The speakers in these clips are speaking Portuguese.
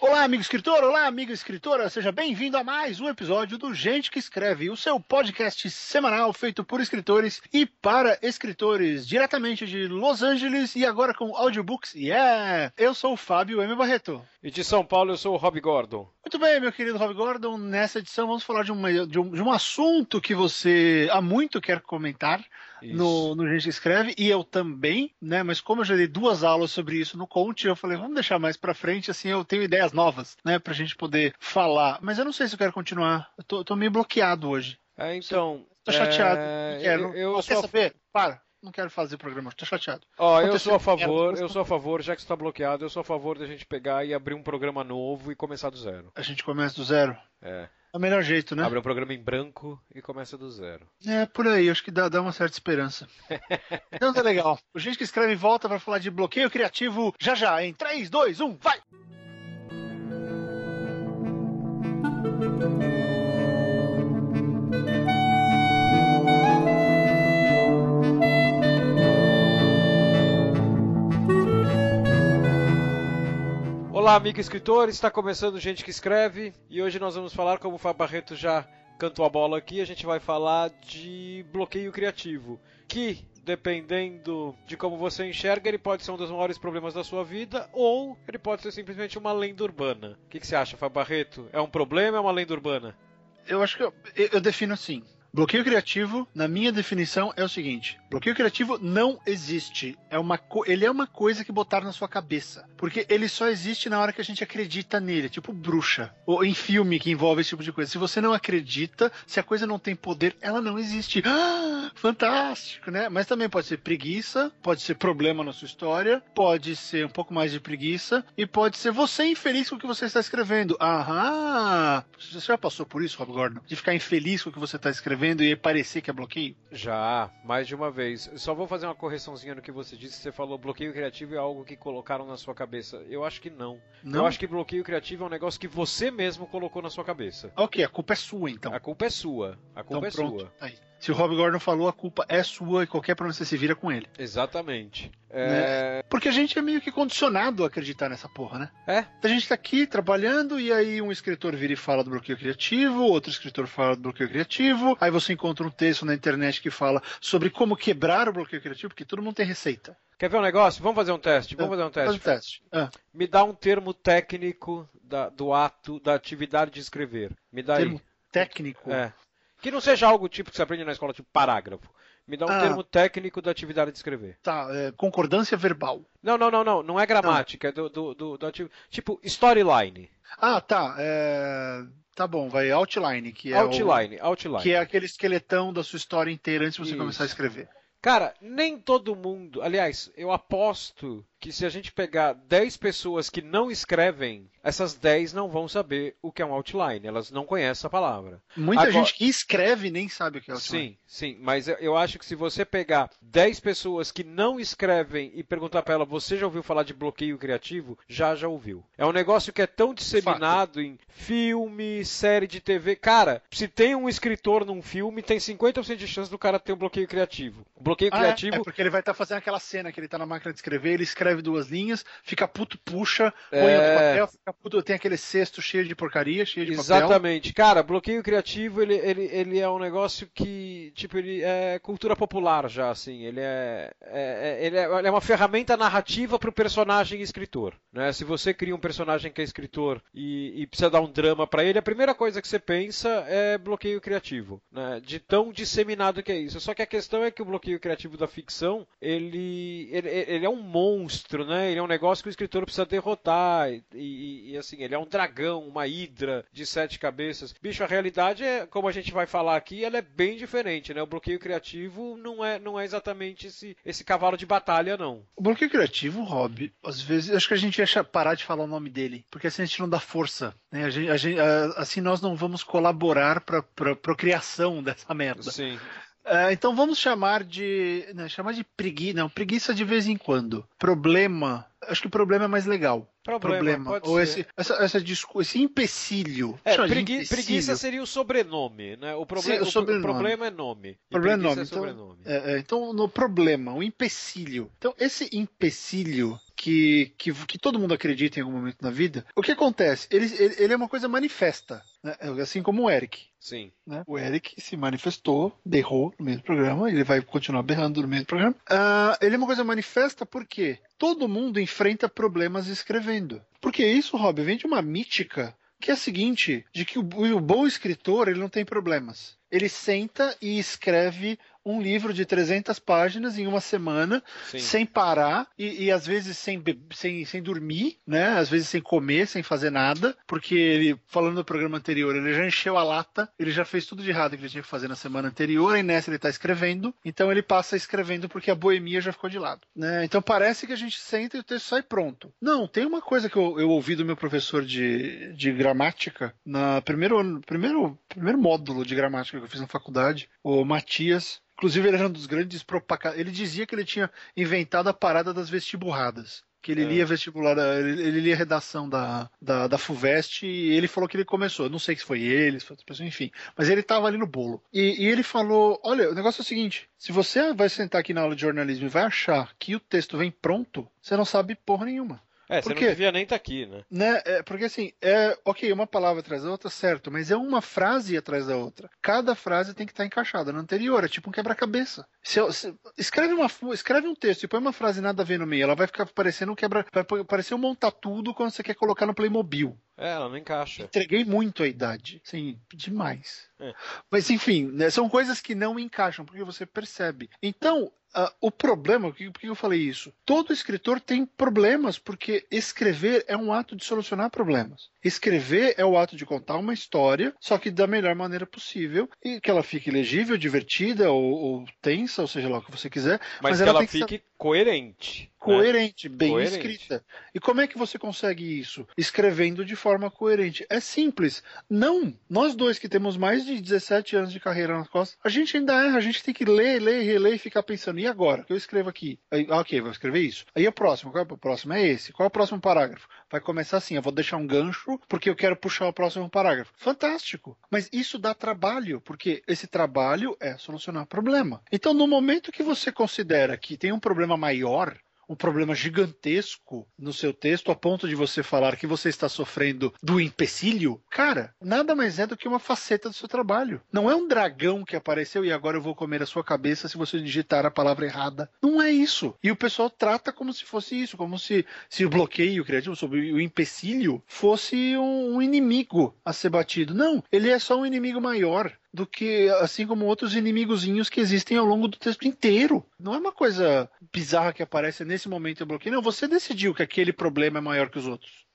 Olá, amigo escritor, olá, amiga escritora, seja bem-vindo a mais um episódio do Gente que Escreve, o seu podcast semanal feito por escritores e para escritores, diretamente de Los Angeles e agora com audiobooks. Yeah! Eu sou o Fábio M. Barreto. E de São Paulo eu sou o Rob Gordon. Muito bem, meu querido Rob Gordon, nessa edição vamos falar de, uma, de, um, de um assunto que você há muito quer comentar no, no Gente que Escreve, e eu também, né? Mas como eu já dei duas aulas sobre isso no Conte, eu falei, vamos deixar mais pra frente, assim eu tenho ideias novas, né? Pra gente poder falar. Mas eu não sei se eu quero continuar. Eu tô, tô meio bloqueado hoje. É, então. Tô chateado. é, quero. eu, eu quer saber? Para. Não quero fazer o programa, tô chateado. ó, eu Aconteceu sou a favor, eu sou a favor, já que está bloqueado, eu sou a favor da gente pegar e abrir um programa novo e começar do zero. A gente começa do zero. É. É o melhor jeito, né? Abre um programa em branco e começa do zero. É, por aí, acho que dá, dá uma certa esperança. então tá legal. O gente que escreve volta para falar de bloqueio criativo já já, em 3, 2, 1, vai! Olá, amigo escritor, está começando Gente que Escreve e hoje nós vamos falar, como o Fábio Barreto já cantou a bola aqui, a gente vai falar de bloqueio criativo, que dependendo de como você enxerga, ele pode ser um dos maiores problemas da sua vida ou ele pode ser simplesmente uma lenda urbana. O que, que você acha, Fábio Barreto? É um problema ou é uma lenda urbana? Eu acho que eu, eu- eu defino assim. Bloqueio criativo, na minha definição, é o seguinte: bloqueio criativo não existe. É uma ele é uma coisa que botaram na sua cabeça. Porque ele só existe na hora que a gente acredita nele, tipo bruxa. Ou em filme que envolve esse tipo de coisa. Se você não acredita, se a coisa não tem poder, ela não existe. Ah, fantástico, né? Mas também pode ser preguiça, pode ser problema na sua história, pode ser um pouco mais de preguiça, e pode ser você infeliz com o que você está escrevendo. Aham! Você já passou por isso, Rob Gordon? De ficar infeliz com o que você está escrevendo e parecer que é bloqueio? Já, mais de uma vez. Só vou fazer uma correçãozinha no que você disse. Você falou bloqueio criativo é algo que colocaram na sua cabeça. Eu acho que não. Não? Eu acho que bloqueio criativo é um negócio que você mesmo colocou na sua cabeça. Ok, a culpa é sua, então. A culpa é sua. A então culpa é pronto. sua. Aí. Se o Rob Gordon falou, a culpa é sua e qualquer problema você se vira com ele. Exatamente. Né? É... Porque a gente é meio que condicionado a acreditar nessa porra, né? é, A gente tá aqui trabalhando e aí um escritor vira e fala do bloqueio criativo, outro escritor fala do bloqueio criativo, aí você encontra um texto na internet que fala sobre como quebrar o bloqueio criativo, porque todo mundo tem receita. Quer ver um negócio? Vamos fazer um teste. Vamos fazer um Faz teste. o teste. Ah, Me dá um termo técnico da- do ato, da atividade de escrever. Me dá termo aí. técnico. É. Que não seja algo tipo que você aprende na escola, tipo parágrafo. Me dá um Ah. termo técnico da atividade de escrever. Tá, é, concordância verbal. Não, não, não, não. Não é gramática. É do, do, do, do ativo. Tipo, storyline. Ah, tá. é, Tá bom, vai outline, que é o- outline, outline. que é aquele esqueletão da sua história inteira antes de você Isso. começar a escrever. Cara, nem todo mundo. Aliás, eu aposto que se a gente pegar 10 pessoas que não escrevem, essas 10 não vão saber o que é um outline. Elas não conhecem a palavra. Muita Agora- gente que escreve nem sabe o que é outline. Sim, sim, mas eu- acho que se você pegar 10 pessoas que não escrevem e perguntar pra ela, você já ouviu falar de bloqueio criativo? Já, já ouviu. É um negócio que é tão disseminado em filme, série de TV. Cara, se tem um escritor num filme, tem 50% de chance do cara ter um bloqueio criativo. O bloqueio Ah, é? criativo É porque ele vai estar fazendo aquela cena que ele tá na máquina de escrever, ele escreve duas linhas, fica puto, puxa, põe É. outro papel, fica puto, tem aquele cesto cheio de porcaria, cheio de papel. Exatamente. Cara, bloqueio criativo, ele, ele, ele é um negócio que, tipo, ele é cultura popular já, assim. Ele é, é- é- ele é, ele é uma ferramenta narrativa para o personagem escritor. Né? Se você cria um personagem que é escritor e, e precisa dar um drama para ele, a primeira coisa que você pensa é bloqueio criativo. Né? De tão disseminado que é isso. Só que a questão é que o bloqueio criativo da ficção, ele, ele, ele é um monstro, né? Ele é um negócio que o escritor precisa derrotar. E, e- e, assim, ele é um dragão, uma hidra de sete cabeças. Bicho, a realidade é, como a gente vai falar aqui, ela é bem diferente, né? O bloqueio criativo não é, não é exatamente esse, esse cavalo de batalha, não. O bloqueio criativo, Rob, às vezes, acho que a gente ia parar de falar o nome dele, porque assim a gente não dá força, né? A gente- a gente- a- assim nós não vamos colaborar para a procriação dessa merda. Sim. Ah, então vamos chamar de. Não, chamar de preguiça. Não, preguiça de vez em quando. Problema. Acho que o problema é mais legal. Problema, pode Ou esse, essa, essa discu- esse empecilho. É, pregui- empecilho. preguiça seria o sobrenome, né? O, proble- Sim, o o o problema é nome. E Problema é preguiça nome. é Então, sobrenome. é, é, então, no problema, o empecilho. Então, esse empecilho que, que, que todo mundo acredita em algum momento na vida, o que acontece? Ele, ele, ele é uma coisa manifesta, né? assim como o Eric. Sim. Né? O Eric se manifestou, berrou no meio do programa, ele vai continuar berrando no meio do programa. Uh, ele é uma coisa manifesta porque todo mundo enfrenta problemas escrevendo. Porque isso, Rob, vem de uma mítica que é a seguinte, de que o, o bom escritor ele não tem problemas. Ele senta e escreve um livro de 300 páginas em uma semana, Sim. sem parar e, e, às vezes sem, sem, sem dormir, né? Às vezes sem comer, sem fazer nada, porque ele, falando no programa anterior, ele já encheu a lata, ele já fez tudo de errado que ele tinha que fazer na semana anterior, e nessa ele está escrevendo, então ele passa escrevendo porque a boemia já ficou de lado, né? Então parece que a gente senta e o texto sai pronto. Não, tem uma coisa que eu, eu ouvi do meu professor de, de gramática, na primeiro, primeiro, primeiro módulo de gramática que eu fiz na faculdade, o Matias, Inclusive, ele era um dos grandes propagandas. Ele dizia que ele tinha inventado a parada das vestiburradas. Que ele é. lia vestibular, ele, ele, lia redação da, da, da FUVEST e ele falou que ele começou. Eu não sei se foi ele, se foi outra pessoa, enfim. Mas ele estava ali no bolo. E, e, ele falou: olha, o negócio é o seguinte: se você vai sentar aqui na aula de jornalismo e vai achar que o texto vem pronto, você não sabe porra nenhuma. É, você porque, não devia nem estar tá aqui, né? né? É, porque assim, é ok, uma palavra atrás da outra, certo, mas é uma frase atrás da outra. Cada frase tem que estar encaixada na anterior, é tipo um quebra-cabeça. Se, se, escreve, uma, escreve um texto e põe uma frase nada a ver no meio, ela vai ficar parecendo um quebra. Vai parecer um montar tudo quando você quer colocar no Playmobil. É, ela não encaixa. Entreguei muito a idade. Sim, demais. É. Mas enfim, né, são coisas que não encaixam, porque você percebe. Então, Uh, o problema, por que eu falei isso? Todo escritor tem problemas, porque escrever é um ato de solucionar problemas. Escrever é o ato de contar uma história, só que da melhor maneira possível, e que ela fique legível, divertida ou, ou tensa, ou seja lá o que você quiser. Mas, mas que ela, ela fique coerente. Coerente, né? bem coerente. escrita. E como é que você consegue isso? Escrevendo de forma coerente. É simples. Não, nós dois que temos mais de 17 anos de carreira nas costas, a gente ainda erra, a gente tem que ler, ler, reler e ficar pensando, e agora? Eu escrevo aqui? Aí, ah, ok, vou escrever isso. Aí o próximo, qual é o próximo? É esse. Qual é o próximo parágrafo? Vai começar assim, eu vou deixar um gancho porque eu quero puxar o próximo parágrafo. Fantástico. Mas isso dá trabalho, porque esse trabalho é solucionar problema. Então, no momento que você considera que tem um problema maior, um problema gigantesco no seu texto a ponto de você falar que você está sofrendo do empecilho, cara, nada mais é do que uma faceta do seu trabalho. Não é um dragão que apareceu e agora eu vou comer a sua cabeça se você digitar a palavra errada. Não é isso. E o pessoal trata como se fosse isso, como se, se o bloqueio criativo sobre o empecilho fosse um, um inimigo a ser batido. Não, ele é só um inimigo maior do que assim como outros inimigozinhos que existem ao longo do texto inteiro. Não é uma coisa bizarra que aparece nesse momento eu bloqueio. Não, você decidiu que aquele problema é maior que os outros.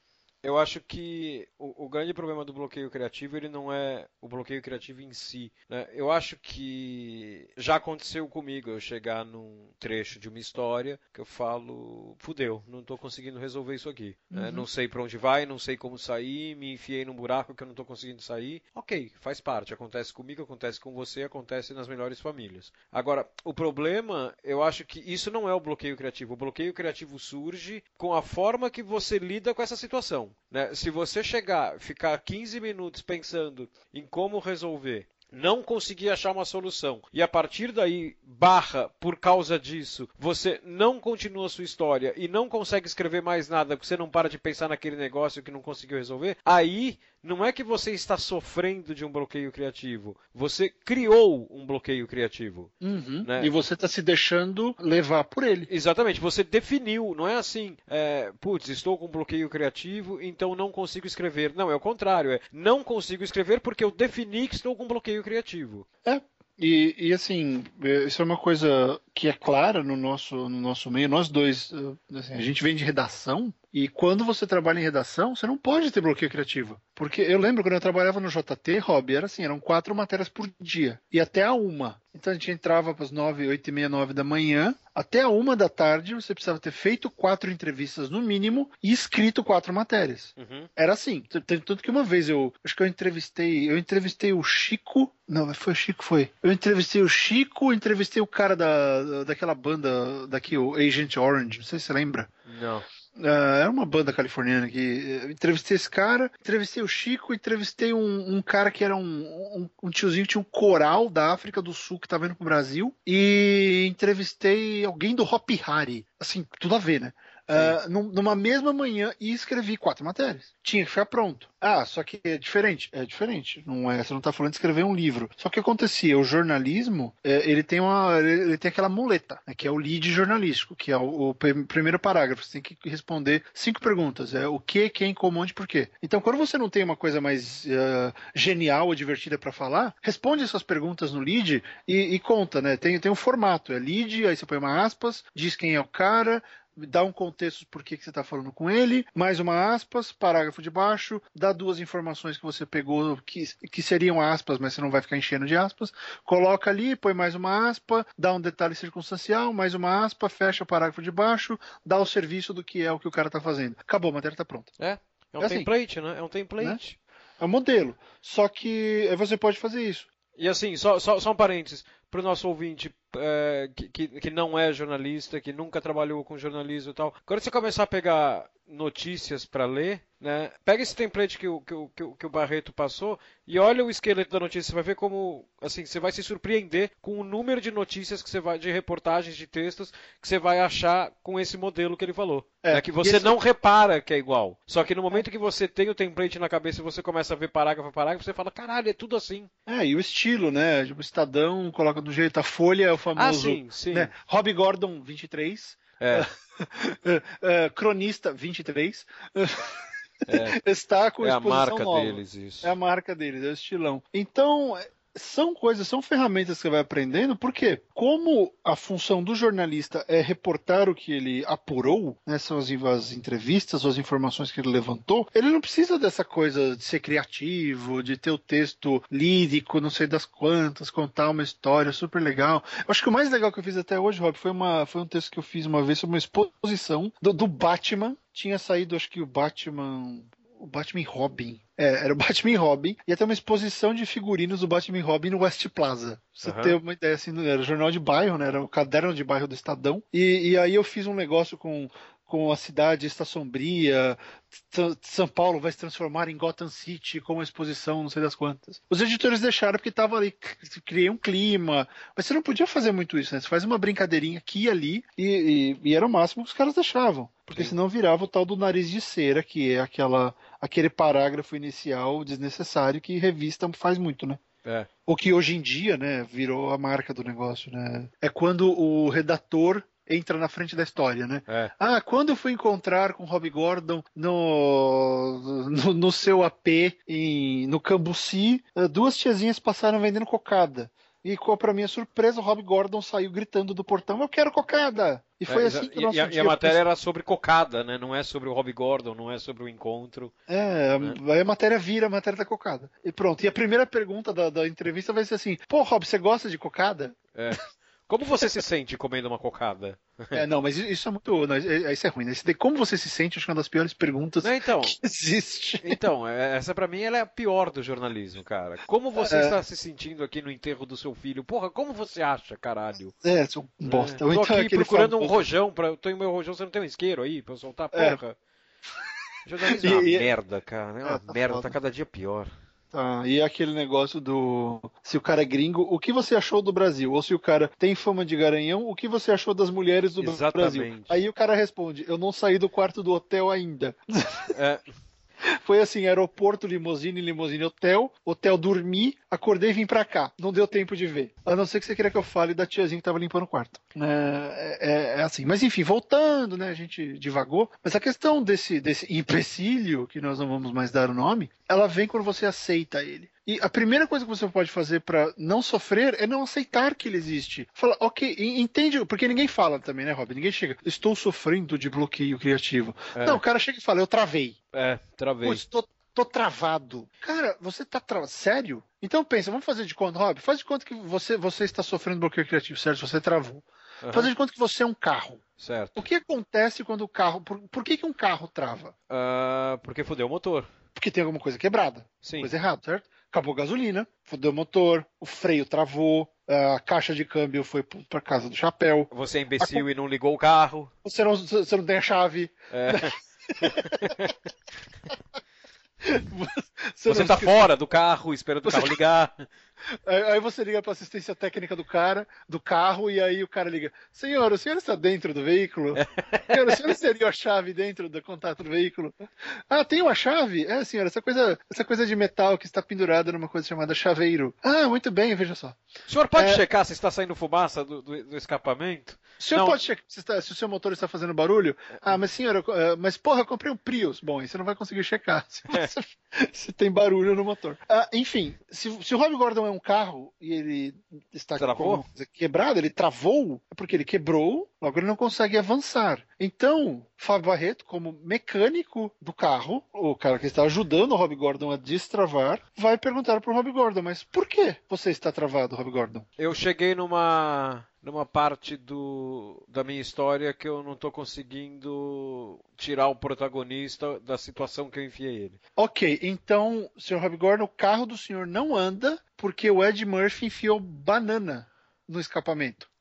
Eu acho que o, o, grande problema do bloqueio criativo ele não é o bloqueio criativo em si. Né? Eu acho que já aconteceu comigo eu chegar num trecho de uma história que eu falo, fudeu, não estou conseguindo resolver isso aqui. Né? Uhum. Não sei para onde vai, não sei como sair, me enfiei num buraco que eu não estou conseguindo sair. Ok, faz parte, acontece comigo, acontece com você, acontece nas melhores famílias. Agora, o problema, eu acho que isso não é o bloqueio criativo. O bloqueio criativo surge com a forma que você lida com essa situação. Né? Se você chegar, ficar 15 minutos pensando em como resolver, não conseguir achar uma solução e a partir daí, barra, por causa disso, você não continua a sua história e não consegue escrever mais nada porque você não para de pensar naquele negócio que não conseguiu resolver, aí não é que você está sofrendo de um bloqueio criativo. Você criou um bloqueio criativo. Uhum. Né? E você está se deixando levar por ele. Exatamente. Você definiu. Não é assim, é, putz, estou com bloqueio criativo, então não consigo escrever. Não, é o contrário. É não consigo escrever porque eu defini que estou com bloqueio criativo. É, e, e, assim, é, isso é uma coisa que é clara no nosso, no nosso meio. Nós dois, assim, a gente vem de redação, e quando você trabalha em redação, você não pode ter bloqueio criativo. Porque eu lembro quando eu trabalhava no JT, Rob, era assim, eram quatro matérias por dia. E até a uma. Então a gente entrava para as nove, oito e meia, nove da manhã. Até a uma da tarde você precisava ter feito quatro entrevistas no mínimo e escrito quatro matérias. Uhum. Era assim. Tanto que uma vez eu acho que eu entrevistei. Eu entrevistei o Chico. Não, foi o Chico, foi. Eu entrevistei o Chico, entrevistei o cara da, daquela banda daqui, o Agent Orange. Não sei se você lembra. Não. Uh, era uma banda californiana que entrevistei esse cara, entrevistei o Chico, entrevistei um, um cara que era um, um, um, tiozinho que tinha um coral da África do Sul que tá vindo pro Brasil e entrevistei alguém do Hop Hari, assim, tudo a ver, né? Uh, numa mesma manhã e escrevi quatro matérias. Tinha que ficar pronto. Ah, só que é diferente. É diferente. Não é, você não está falando de escrever um livro. Só que acontecia, o jornalismo, é, ele tem uma. Ele tem aquela muleta, né, que é o lead jornalístico, que é o, o, primeiro parágrafo. Você tem que responder cinco perguntas. É o que, quem, como, onde, por quê. Então, quando você não tem uma coisa mais uh, genial ou divertida para falar, responde essas perguntas no lead e, e, conta, né? Tem, tem um formato. É lead, aí você põe uma aspas, diz quem é o cara, dá um contexto por que, que você está falando com ele, mais uma aspas, parágrafo de baixo, dá duas informações que você pegou que, que seriam aspas, mas você não vai ficar enchendo de aspas, coloca ali, põe mais uma aspa, dá um detalhe circunstancial, mais uma aspa, fecha o parágrafo de baixo, dá o serviço do que é o que o cara está fazendo. Acabou, a matéria está pronta. É, é um é assim. template, né? É um template. Né? É um modelo. Só que você pode fazer isso. E assim, só, só, só um parênteses para o nosso ouvinte é, que, que, não é jornalista, que nunca trabalhou com jornalismo e tal, quando você começar a pegar notícias para ler, né, pega esse template que o, que, o, que o Barreto passou e olha o esqueleto da notícia, você vai ver como, assim, você vai se surpreender com o número de notícias que você vai, de reportagens, de textos, que você vai achar com esse modelo que ele falou. É, né, que você esse... não repara que é igual. Só que no momento que você tem o template na cabeça e você começa a ver parágrafo a parágrafo, você fala, caralho, é tudo assim. É, e o estilo, né? Tipo, o Estadão coloca do jeito, a folha é famoso. Ah, sim, sim. Né? Rob Gordon, 23. É. uh, cronista, 23. É. Está com é a marca nova. deles, isso. É a marca deles, é o estilão. Então, são coisas, são ferramentas que você vai aprendendo, porque como a função do jornalista é reportar o que ele apurou, né, são as, as entrevistas, as informações que ele levantou, ele não precisa dessa coisa de ser criativo, de ter o texto lírico, não sei das quantas, contar uma história super legal. Eu acho que o mais legal que eu fiz até hoje, Rob, foi, uma, foi um texto que eu fiz uma vez uma exposição do, do Batman. Tinha saído, acho que o Batman o Batman Robin. É, era o Batman Robin. Ia ter uma exposição de figurinos do Batman Robin no West Plaza. Você uhum. ter uma ideia, assim, era o jornal de bairro, né? Era o caderno de bairro do Estadão. E, e aí eu fiz um negócio com com a cidade está sombria, São Paulo vai se transformar em Gotham City com uma exposição, não sei das quantas. Os editores deixaram porque estava ali, criei um clima, mas você não podia fazer muito isso, né? Você faz uma brincadeirinha aqui e ali e, e, e era o máximo que os caras deixavam, porque Sim. senão virava o tal do nariz de cera, que é aquela aquele parágrafo inicial desnecessário que revista faz muito, né? É. O que hoje em dia, né, virou a marca do negócio, né? É quando o redator entra na frente da história, né? É. Ah, quando eu fui encontrar com Rob Gordon no, no, no seu AP em, no Cambuci, eh, duas tiazinhas passaram vendendo cocada. E para minha surpresa, o Rob Gordon saiu gritando do portão: Eu quero cocada! E foi é, assim que o nosso e, a, e a matéria era sobre cocada, né? Não é sobre o Rob Gordon, não é sobre o encontro. É, né? aí a matéria vira a matéria da cocada. E pronto. E a primeira pergunta da, da entrevista vai ser assim: Pô, Rob, você gosta de cocada? É. Como você se sente comendo uma cocada? É, não, mas isso é muito. Não, isso é ruim, né? Como você se sente, acho que é uma das piores perguntas não, então, que existe. Então, é, essa para mim ela é a pior do jornalismo, cara. Como você é... está se sentindo aqui no enterro do seu filho? Porra, como você acha, caralho? É, sou um bosta. É, tô então, aqui procurando um rojão, pra, eu em meu rojão, você não tem um isqueiro aí pra eu soltar? É. Porra. É. Jornalismo é uma e, merda, cara. É uma é, tá merda, foda. tá cada dia pior. Tá, e aquele negócio do. Se o cara é gringo, o que você achou do Brasil? Ou se o cara tem fama de garanhão, o que você achou das mulheres do Exatamente. Brasil? Aí o cara responde: Eu não saí do quarto do hotel ainda. É. Foi assim, aeroporto, limusine, limusine, hotel, hotel dormi, acordei e vim pra cá. Não deu tempo de ver. A não ser que você queira que eu fale da tiazinha que tava limpando o quarto. É, é, é assim. Mas enfim, voltando, né? A gente divagou. Mas a questão desse, desse empecilho, que nós não vamos mais dar o nome, ela vem quando você aceita ele. E a primeira coisa que você pode fazer para não sofrer é não aceitar que ele existe. Fala, ok, entende, porque ninguém fala também, né, Rob? Ninguém chega, estou sofrendo de bloqueio criativo. É. Não, o cara chega e fala, eu travei. É, travei. Pô, estou tô travado. Cara, você tá travado. Sério? Então pensa, vamos fazer de conta, Rob, faz de conta que você, você está sofrendo bloqueio criativo, certo? Você travou. Uhum. Fazer de conta que você é um carro. Certo. O que acontece quando o carro. Por, por que, que um carro trava? Uh, porque fodeu o motor. Porque tem alguma coisa quebrada. Sim. Coisa errada, certo? Acabou a gasolina, fodeu o motor, o freio travou, a caixa de câmbio foi para casa do chapéu. Você é imbecil a... e não ligou o carro. Você não, você não tem a chave. É. você, você tá fora do carro esperando o carro ligar. Aí, você liga pra assistência técnica do cara, do carro, e aí o cara liga: Senhor, o senhor está dentro do veículo? senhor, o senhor inseriu a chave dentro do contato do veículo? Ah, tem uma chave? É, senhor, essa coisa, essa coisa de metal que está pendurada numa coisa chamada chaveiro. Ah, muito bem, veja só. O senhor pode é... checar se está saindo fumaça do, do, do escapamento? O senhor Não. pode checar se, está, se, o seu motor está fazendo barulho? Ah, mas senhor, eh, mas porra, eu comprei um Prius. Bom, aí você não vai conseguir checar se, você, é. se tem barulho no motor. Ah, enfim, se, se o Rob Gordon é um carro e ele está travou? quebrado, ele travou, é porque ele quebrou, logo ele não consegue avançar. Então, Fábio Barreto, como mecânico do carro, o cara que está ajudando o Rob Gordon a destravar, vai perguntar para o Rob Gordon, mas por que você está travado, Rob Gordon? Eu cheguei numa numa parte do, da minha história que eu não estou conseguindo tirar o protagonista da situação que eu enfiei ele. Ok, então, Sr. Rob Gordon, o carro do senhor não anda porque o Ed Murphy enfiou banana no escapamento.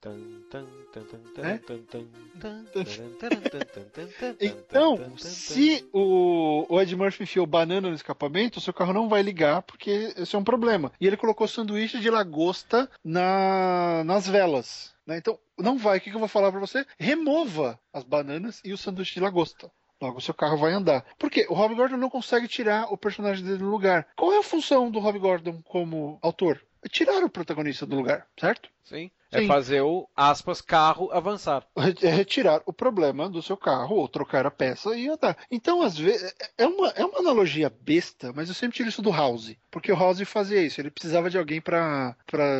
Então, se o, o Ed Murphy enfiou banana no escapamento, o seu carro não vai ligar, porque esse é um problema. E ele colocou sanduíche de lagosta na, nas velas. Né? Então, não vai. O que, que eu vou falar para você? Remova as bananas e o sanduíche de lagosta. Logo, o seu carro vai andar. Por quê? O Rob Gordon não consegue tirar o personagem dele do lugar. Qual é a função do Rob Gordon como autor? É tirar o protagonista do lugar, certo? Sim. É Sim. fazer o, aspas, carro avançar. É retirar o problema do seu carro, ou trocar a peça e andar. Então, às vezes, é uma, é uma analogia besta, mas eu sempre tiro isso do House. Porque o House fazia isso, ele precisava de alguém para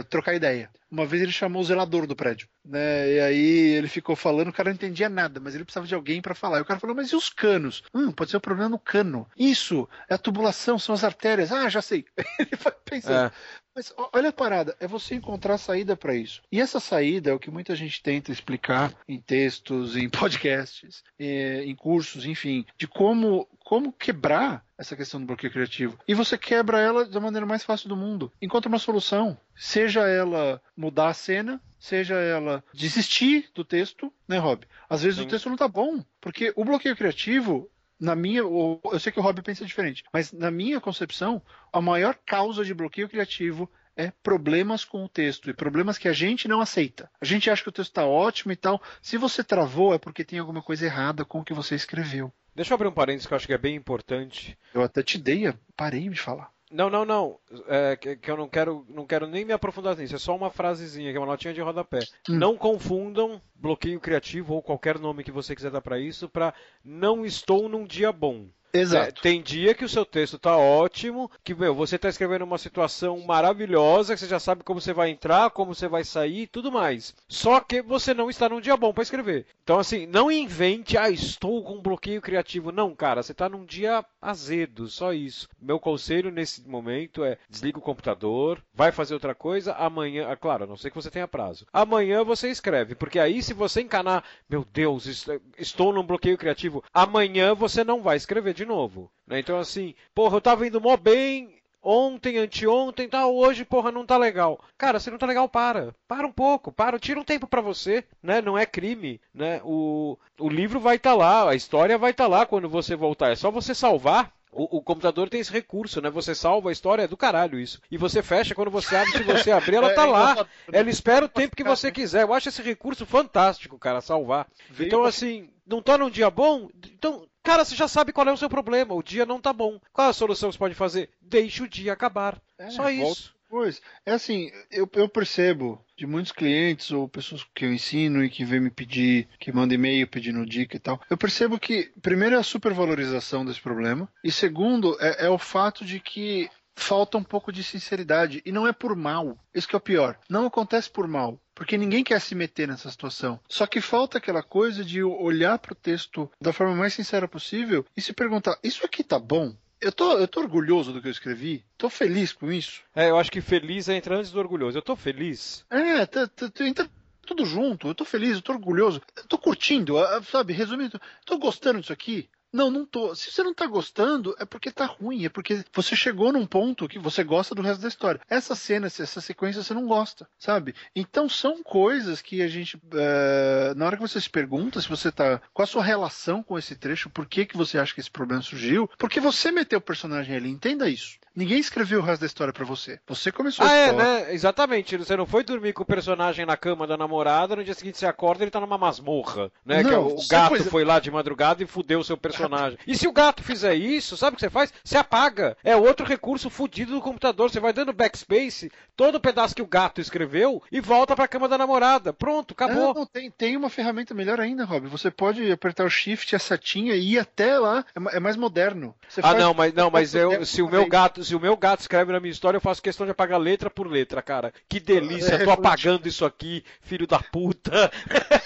trocar ideia. Uma vez ele chamou o zelador do prédio, né? E aí ele ficou falando, o cara não entendia nada, mas ele precisava de alguém para falar. E o cara falou, mas e os canos? Hum, pode ser o um problema no cano. Isso, é a tubulação, são as artérias. Ah, já sei. ele foi pensando. É. Mas olha a parada, é você encontrar saída para isso. E essa saída é o que muita gente tenta explicar em textos, em podcasts, eh, em cursos, enfim, de como como quebrar essa questão do bloqueio criativo. E você quebra ela da maneira mais fácil do mundo. Encontra uma solução. Seja ela mudar a cena, seja ela desistir do texto, né, Rob? Às vezes Sim. o texto não tá bom, porque o bloqueio criativo na minha, eu sei que o Rob pensa diferente, mas na minha concepção, a maior causa de bloqueio criativo é problemas com o texto e problemas que a gente não aceita. A gente acha que o texto está ótimo e tal. Se você travou, é porque tem alguma coisa errada com o que você escreveu. Deixa eu abrir um parênteses que eu acho que é bem importante. Eu até te dei, parei de falar. Não, não, não. É, que, que, eu não quero, não quero nem me aprofundar nisso. É só uma frasezinha, que é uma notinha de rodapé. Hum. Não confundam bloqueio criativo ou qualquer nome que você quiser dar para isso para não estou num dia bom. Exato. É, tem dia que o seu texto tá ótimo, que meu, você tá escrevendo uma situação maravilhosa, que você já sabe como você vai entrar, como você vai sair tudo mais. Só que você não está num dia bom para escrever. Então, assim, não invente, ah, estou com um bloqueio criativo. Não, cara, você tá num dia azedo, só isso. Meu conselho nesse momento é desliga o computador, vai fazer outra coisa, amanhã, ah, claro, a não ser que você tenha prazo. Amanhã você escreve, porque aí se você encanar, meu Deus, estou num bloqueio criativo, amanhã você não vai escrever de de novo. Né? Então, assim, porra, eu tava indo mó bem ontem, anteontem, tá, hoje, porra, não tá legal. Cara, se não tá legal, para. Para um pouco, para, tira um tempo para você, né? Não é crime, né? O, o livro vai estar tá lá, a história vai estar tá lá quando você voltar. É só você salvar o, o, computador tem esse recurso, né? Você salva a história, é do caralho isso. E você fecha, quando você abre, se você abrir, ela tá é, lá. Ela espera o tempo que você quiser. Eu acho esse recurso fantástico, cara, salvar. Então, assim, não tá num dia bom? Então, cara, você já sabe qual é o seu problema. O dia não tá bom. Qual é a solução que você pode fazer? Deixe o dia acabar. É, Só isso. Pois, é assim, eu, eu percebo de muitos clientes ou pessoas que eu ensino e que vêm me pedir, que mandam e-mail pedindo dica e tal, eu percebo que, primeiro, é a supervalorização desse problema, e segundo, é, é o fato de que falta um pouco de sinceridade. E não é por mal. Isso que é o pior. Não acontece por mal. Porque ninguém quer se meter nessa situação. Só que falta aquela coisa de olhar para o texto da forma mais sincera possível e se perguntar: isso aqui tá bom? Eu tô, eu tô orgulhoso do que eu escrevi. Tô feliz com isso. É, eu acho que feliz é entrar antes do orgulhoso. Eu tô feliz. É, tá, tá, tá, entra tudo junto. Eu tô feliz, eu tô orgulhoso. Eu tô curtindo, sabe? Resumindo, tô gostando disso aqui. Não, não tô. Se você não tá gostando, é porque tá ruim, é porque você chegou num ponto que você gosta do resto da história. Essa cena, essa sequência você não gosta, sabe? Então são coisas que a gente. É... na hora que você se pergunta se você tá. Qual a sua relação com esse trecho, por que, que você acha que esse problema surgiu? Porque você meteu o personagem ali, entenda isso. Ninguém escreveu o resto da história para você. Você começou ah, a é, história. né? Exatamente. Você não foi dormir com o personagem na cama da namorada, no dia seguinte você acorda e ele tá numa masmorra, né? Não, que o gato foi- foi lá de madrugada e fudeu o seu personagem. E se o gato fizer isso, sabe o que você faz? Você apaga. É outro recurso fudido do computador. Você vai dando backspace, todo o pedaço que o gato escreveu e volta pra cama da namorada. Pronto, acabou. Não, não, tem, tem uma ferramenta melhor ainda, Rob. Você pode apertar o shift e a setinha e ir até lá. É, é mais moderno. Você Ah, faz- não, mas não, mas eu, se o meu gato, se o meu gato escreve na minha história, eu faço questão de apagar letra por letra, cara. Que delícia, É, tô apagando isso aqui, filho da puta.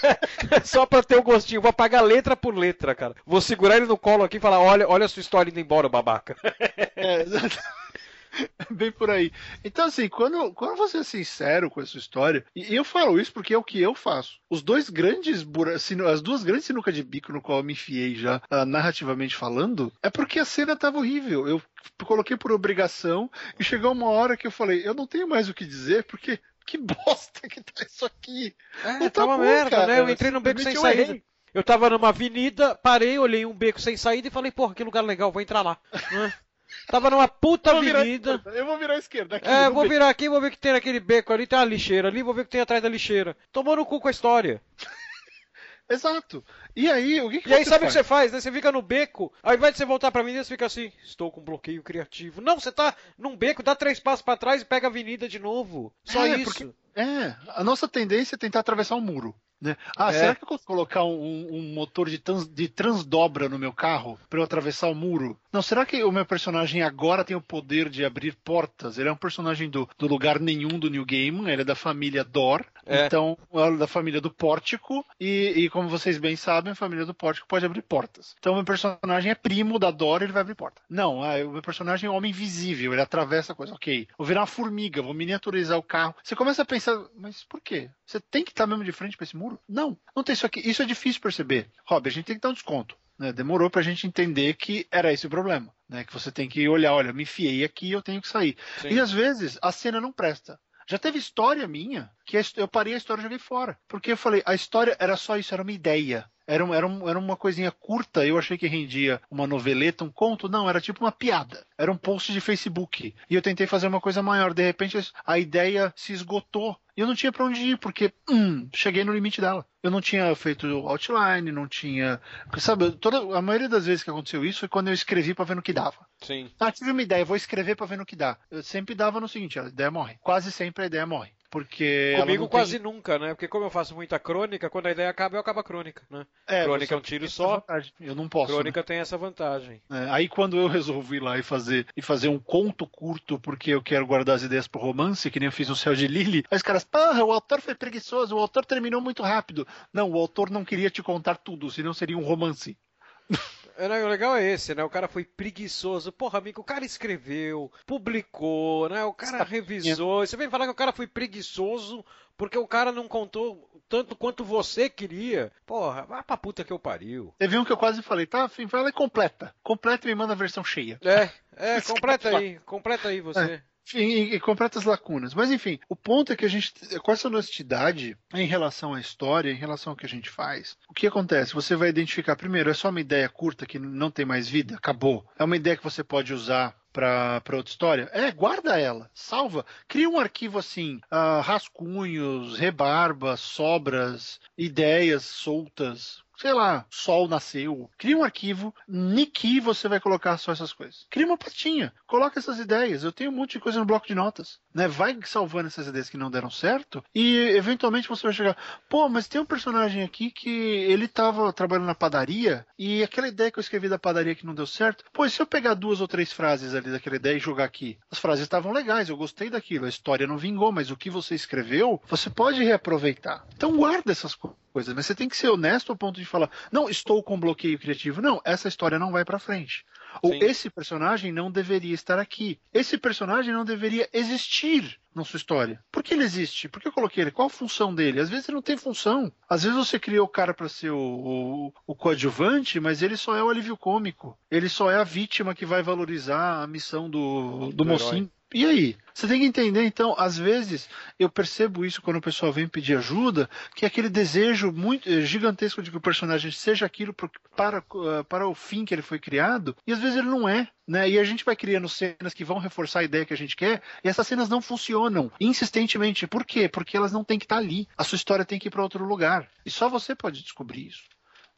Só pra ter o gostinho, vou apagar letra por letra, cara. Vou segurar ele no colo aqui e falar: "Olha, olha a sua história indo embora, babaca". É, exato. Bem por aí. Então, assim, quando, quando você é sincero com a sua história, e eu falo isso porque é o que eu faço. Os dois grandes bura- sinu- as duas grandes sinucas de bico no qual eu me enfiei já, ah, narrativamente falando, é porque a cena tava horrível. Eu coloquei por obrigação e chegou uma hora que eu falei, eu não tenho mais o que dizer, porque que bosta que tá isso aqui. É, Não tá uma bom, merda, cara. né? Eu entrei num beco sem eu saída. errei. Eu tava numa avenida, parei, olhei um beco sem saída e falei: "Porra, que lugar legal, vou entrar lá". Tava numa puta Eu avenida. Eu vou virar esquerda. Aqui, É, vou virar aqui, vou ver o que tem naquele beco ali, tem uma lixeira ali, vou ver o que tem atrás da lixeira. Tomou no cu com a história. Exato. E aí, o que, que E aí sabe o que você faz, né? Você fica no beco, ao invés de você voltar pra avenida, você fica assim, estou com bloqueio criativo. Não, você tá num beco, dá três passos pra trás e pega a avenida de novo. Só É, isso. porque- É, a nossa tendência é tentar atravessar um muro. Né? Ah, É. será que eu consigo colocar um, um motor de, trans- de transdobra no meu carro para eu atravessar o muro? Não, será que o meu personagem agora tem o poder de abrir portas? Ele é um personagem do, do lugar nenhum do New Game, ele é da família Dor, É. então é da família do Pórtico, e, e como vocês bem sabem, a família do Pórtico pode abrir portas. Então o meu personagem é primo da Dor, ele vai abrir porta. Não, ah, o meu personagem é um homem invisível, ele atravessa a coisa. Ok, vou virar uma formiga, vou miniaturizar o carro. Você começa a pensar, mas por quê? Você tem que estar mesmo de frente para esse muro? Não, não tem isso aqui. Isso é difícil perceber. Rob, a gente tem que dar um desconto. né? Demorou pra gente entender que era esse o problema. Né? Que você tem que olhar, olha, me enfiei aqui, eu tenho que sair. Sim. E às vezes a cena não presta. Já teve história minha que a eu parei a história e joguei fora. Porque eu falei, a história era só isso, era uma ideia. Era, um- era, um- era uma coisinha curta, eu achei que rendia uma noveleta, um conto. Não, era tipo uma piada. Era um post de Facebook. E eu tentei fazer uma coisa maior. De repente a ideia se esgotou. E eu não tinha pra onde ir, porque hum, cheguei no limite dela. Eu não tinha feito outline, não tinha. Sabe, toda, a maioria das vezes que aconteceu isso foi quando eu escrevi pra ver no que dava. Sim. Ah, tive uma ideia, vou escrever pra ver no que dá. Eu sempre dava no seguinte, a ideia morre. Quase sempre a ideia morre. Porque. Comigo quase tem- nunca, né? Porque como eu faço muita crônica, quando a ideia acaba, eu acabo a crônica, né? É, crônica é um tiro só. Eu não posso. crônica tem essa vantagem. né? É, aí quando eu resolvi ir lá e fazer, e fazer um conto curto, porque eu quero guardar as ideias pro romance, que nem eu fiz no Céu de Lily, aí os caras, porra, o autor foi preguiçoso, o autor terminou muito rápido. Não, o autor não queria te contar tudo, senão seria um romance. É, né, O legal é esse, né? O cara foi preguiçoso. Porra, amigo, o cara escreveu, publicou, né? O cara revisou. E você vem falar que o cara foi preguiçoso porque o cara não contou tanto quanto você queria. Porra, vai pra puta que eu pariu. Teve um que eu quase falei, tá, fala e completa. Completa e me manda a versão cheia. É, é, completa aí, completa aí você. Enfim, e, e completa as lacunas. Mas enfim, o ponto é que a gente, com essa honestidade em relação à história, em relação ao que a gente faz, o que acontece? Você vai identificar, primeiro, é só uma ideia curta que não tem mais vida, acabou. É uma ideia que você pode usar para outra história? É, guarda ela, salva. Cria um arquivo assim, ah, rascunhos, rebarba, sobras, ideias soltas. Sei lá, sol nasceu. Cria um arquivo, niki você vai colocar só essas coisas. Cria uma pastinha, coloca essas ideias. Eu tenho um monte de coisa no bloco de notas. Né? Vai salvando essas ideias que não deram certo e eventualmente você vai chegar. Pô, mas tem um personagem aqui que ele tava trabalhando na padaria e aquela ideia que eu escrevi da padaria que não deu certo. Pô, e se eu pegar duas ou três frases ali daquela ideia e jogar aqui? As frases estavam legais, eu gostei daquilo. A história não vingou, mas o que você escreveu, você pode reaproveitar. Então guarda essas coisas coisas, mas você tem que ser honesto ao ponto de falar, não, estou com bloqueio criativo. Não, essa história não vai pra frente. Ou Sim. esse personagem não deveria estar aqui. Esse personagem não deveria existir na sua história. Por que ele existe? Por que eu coloquei ele? Qual a função dele? Às vezes ele não tem função. Às vezes você criou o cara para ser o, o, o coadjuvante, mas ele só é o alívio cômico. Ele só é a vítima que vai valorizar a missão do, do Do mocinho. E aí? Você tem que entender, então, às vezes eu percebo isso quando o pessoal vem pedir ajuda, que é aquele desejo muito eh, gigantesco de que o personagem seja aquilo para, eh, para o fim que ele foi criado, e às vezes ele não é. Né? E a gente vai criando cenas que vão reforçar a ideia que a gente quer, e essas cenas não funcionam insistentemente. Por quê? Porque elas não têm que estar ali. A sua história tem que ir para outro lugar. E só você pode descobrir isso.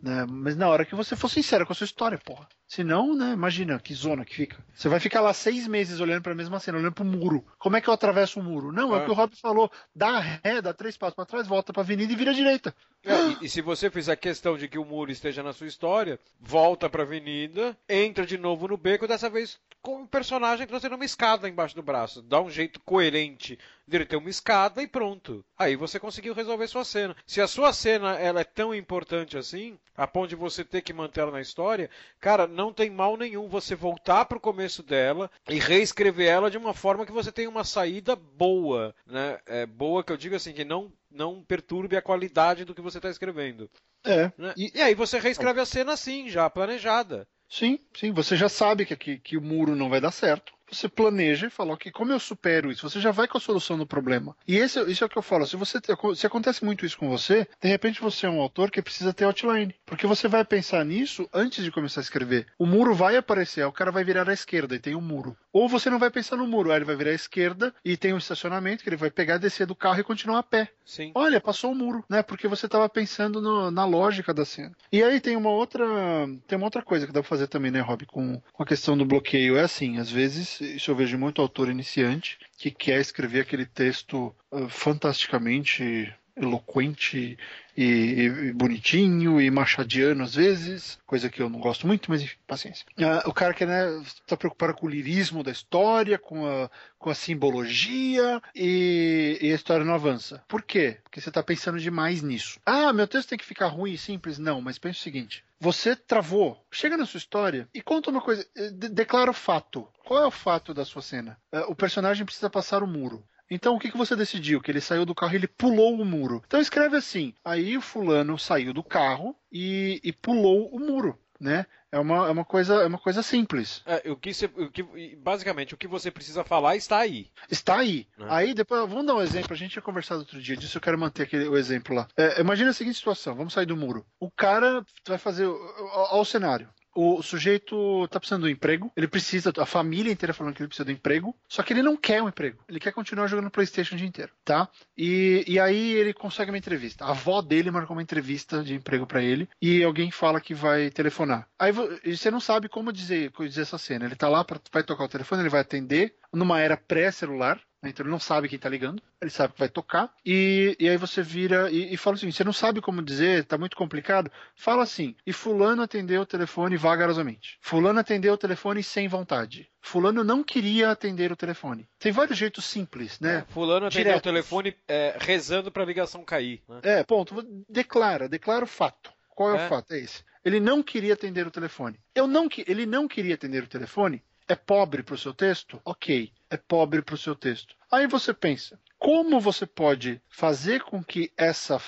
Né? Mas na hora que você for sincero com a sua história, porra. Senão, né, imagina que zona que fica. Você vai ficar lá seis meses olhando para a mesma cena, olhando para o muro. Como é que eu atravesso o muro? Não, é, é o que o Rob falou. Dá ré, dá três passos para trás, volta para a avenida e vira à direita. É, e, e, se você fizer questão de que o muro esteja na sua história, volta para a avenida, entra de novo no beco, dessa vez com o personagem trazendo uma escada embaixo do braço. Dá um jeito coerente dele ter uma escada e pronto. Aí você conseguiu resolver sua cena. Se a sua cena ela é tão importante assim, a ponto de você ter que manter ela na história, cara, não tem mal nenhum você voltar para o começo dela e reescrever ela de uma forma que você tenha uma saída boa, né? É, boa que eu digo assim, que não, não perturbe a qualidade do que você está escrevendo. É. Né? E, e aí você reescreve a cena assim, já planejada. Sim, sim, você já sabe que, que, que o muro não vai dar certo você planeja e fala, ok, como eu supero isso? Você já vai com a solução do problema. E esse, isso é o que eu falo. Se você se acontece muito isso com você, de repente você é um autor que precisa ter outline. Porque você vai pensar nisso antes de começar a escrever. O muro vai aparecer, o cara vai virar à esquerda e tem um muro. Ou você não vai pensar no muro, aí ele vai virar à esquerda e tem um estacionamento que ele vai pegar, descer do carro e continuar a pé. Sim. Olha, passou o muro, né? Porque você estava pensando no, na lógica da cena. E aí tem uma outra tem uma outra coisa que dá pra fazer também, né, Rob, com, com a questão do bloqueio. É assim, às vezes isso eu vejo muito autor iniciante que quer escrever aquele texto uh, fantasticamente eloquente e, e, bonitinho e machadiano às vezes, coisa que eu não gosto muito, mas enfim, paciência. Uh, o cara que né, está preocupado com o lirismo da história, com a, com a simbologia e, e a história não avança. Por quê? Porque você está pensando demais nisso. Ah, meu texto tem que ficar ruim e simples? Não, mas pense o seguinte: você travou. Chega na sua história e conta uma coisa. Eh, de declara o fato. Qual é o fato da sua cena? Uh, o personagem precisa passar o muro. Então o que, que você decidiu? Que ele saiu do carro e ele pulou o muro. Então escreve assim: aí o fulano saiu do carro e, e pulou o muro. Né? É uma, é uma coisa é uma coisa simples. É, o que você, o que, basicamente, o que você precisa falar está aí. Está aí. Né? Aí depois vamos dar um exemplo. A gente tinha conversado outro dia disso. Eu quero manter aquele, o exemplo lá. É, imagina a seguinte situação. Vamos sair do muro. O cara vai fazer ao cenário o sujeito está precisando de um emprego, ele precisa, a família inteira falando que ele precisa de um emprego, só que ele não quer um emprego, ele quer continuar jogando PlayStation o dia inteiro, tá? E, e aí ele consegue uma entrevista. A avó dele marcou uma entrevista de emprego para ele e alguém fala que vai telefonar. Aí você não sabe como dizer, dizer essa cena. Ele tá lá, pra, vai tocar o telefone, ele vai atender numa era pré-celular? Então ele não sabe quem tá ligando, ele sabe que vai tocar, e, e aí você vira e, e fala assim: você não sabe como dizer, tá muito complicado? Fala assim, e Fulano atendeu o telefone vagarosamente. Fulano atendeu o telefone sem vontade. Fulano não queria atender o telefone. Tem vários jeitos simples, né? É, fulano atendeu Diretos. o telefone é, rezando pra ligação cair. Né? É, ponto. Declara, declara o fato. Qual é, é, o fato? É esse. Ele não queria atender o telefone. Eu não, ele não queria atender o telefone é pobre para o seu texto? Ok, é pobre para o seu texto. Aí você pensa, como você pode fazer com que essa,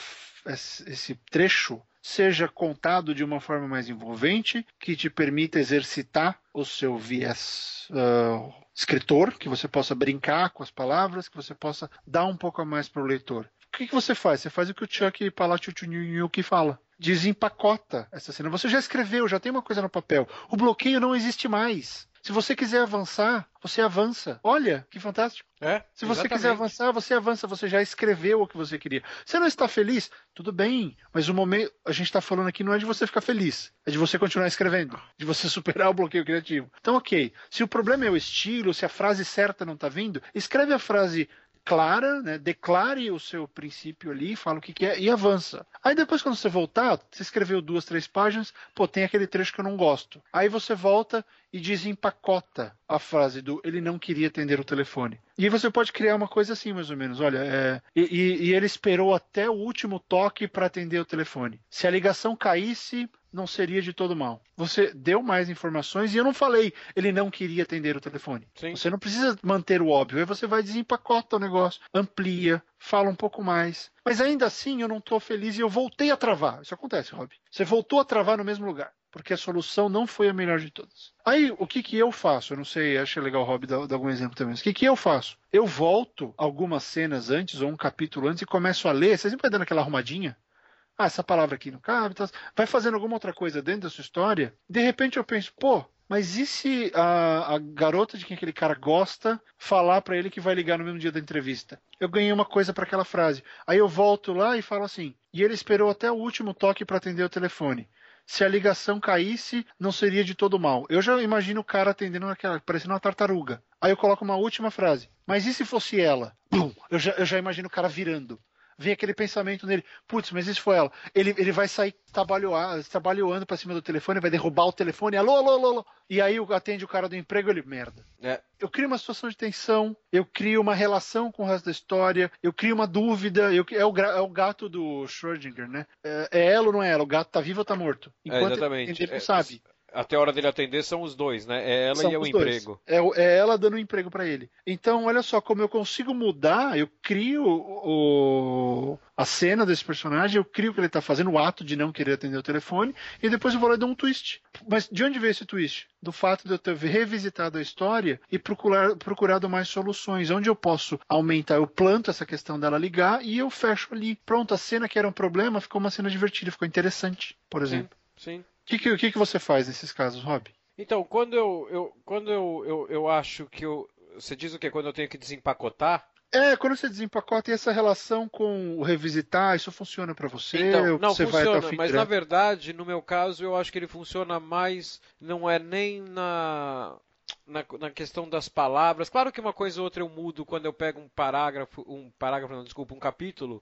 esse trecho seja contado de uma forma mais envolvente, que te permita exercitar o seu viés uh, escritor, que você possa brincar com as palavras, que você possa dar um pouco a mais para o leitor. O que, que, você faz? Você faz o que o Chuck que fala. Desempacota essa cena. Você já escreveu, já tem uma coisa no papel. O bloqueio não existe mais. Se você quiser avançar, você avança. Olha, que fantástico. É, Se você exatamente. quiser avançar, você avança. Você já escreveu o que você queria. Você não está feliz? Tudo bem. Mas o momento. A gente está falando aqui não é de você ficar feliz. É de você continuar escrevendo. De você superar o bloqueio criativo. Então, ok. Se o problema é o estilo, se a frase certa não está vindo, escreve a frase clara, né? declare o seu princípio ali, fala o que, que, é e avança. Aí depois, quando você voltar, você escreveu duas, três páginas, pô, tem aquele trecho que eu não gosto. Aí você volta e desempacota a frase do ele não queria atender o telefone. E você pode criar uma coisa assim, mais ou menos. Olha, é, e, e ele esperou até o último toque para atender o telefone. Se a ligação caísse, não seria de todo mal. Você deu mais informações e eu não falei, ele não queria atender o telefone. Sim. Você não precisa manter o óbvio, aí você vai desempacota o negócio, amplia, fala um pouco mais. Mas ainda assim eu não estou feliz e eu voltei a travar. Isso acontece, Rob. Você voltou a travar no mesmo lugar. porque a solução não foi a melhor de todas. Aí, o que que eu faço? Eu não sei, acho legal o Rob dar, dar algum exemplo também. O que que eu faço? Eu volto algumas cenas antes, ou um capítulo antes, e começo a ler. Você sempre vai dando aquela arrumadinha? Ah, essa palavra aqui não cabe. Tá... Vai fazendo alguma outra coisa dentro da sua história. De repente eu penso, pô, mas e se a, a, garota de quem aquele cara gosta falar para ele que vai ligar no mesmo dia da entrevista? Eu ganhei uma coisa para aquela frase. Aí eu volto lá e falo assim: e ele esperou até o último toque para atender o telefone se a ligação caísse, não seria de todo mal. Eu já imagino o cara atendendo aquela, parecendo uma tartaruga. Aí eu coloco uma última frase. Mas e se fosse ela? Bum! Eu já, eu já imagino o cara virando vem aquele pensamento nele, putz, mas isso foi ela. Ele, ele vai sair trabalhando pra cima do telefone, vai derrubar o telefone, alô, alô, alô, alô. E aí atende o cara do emprego, ele, merda. É. Eu crio uma situação de tensão, eu crio uma relação com o resto da história, eu crio uma dúvida, eu, é, o, é o gato do Schrödinger, né? É, é, ela ou não é ela? O gato tá vivo ou tá morto? É, Enquanto é, exatamente. ele não sabe até a hora dele atender são os dois, né? É ela são e é o emprego. É, é, ela dando um emprego para ele. Então, olha só, como eu consigo mudar, eu crio o, a cena desse personagem, eu crio o que ele tá fazendo, o ato de não querer atender o telefone, e depois eu vou lá e dou um twist. Mas de onde veio esse twist? Do fato de eu ter revisitado a história e procurar, procurado mais soluções. Onde eu posso aumentar, eu planto essa questão dela ligar e eu fecho ali. Pronto, a cena que era um problema ficou uma cena divertida, ficou interessante, por exemplo. Sim. sim. O que, que, que, você faz nesses casos, Rob? Então, quando eu, eu quando eu, eu, eu acho que eu. Você diz o que? Quando eu tenho que desempacotar? É, quando você desempacota e essa relação com o revisitar, isso funciona para você? Então, não, você funciona, mas na verdade, no meu caso, eu acho que ele funciona mais, não é nem na, na, na, questão das palavras. Claro que uma coisa ou outra eu mudo quando eu pego um parágrafo, um parágrafo, não, desculpa, um capítulo,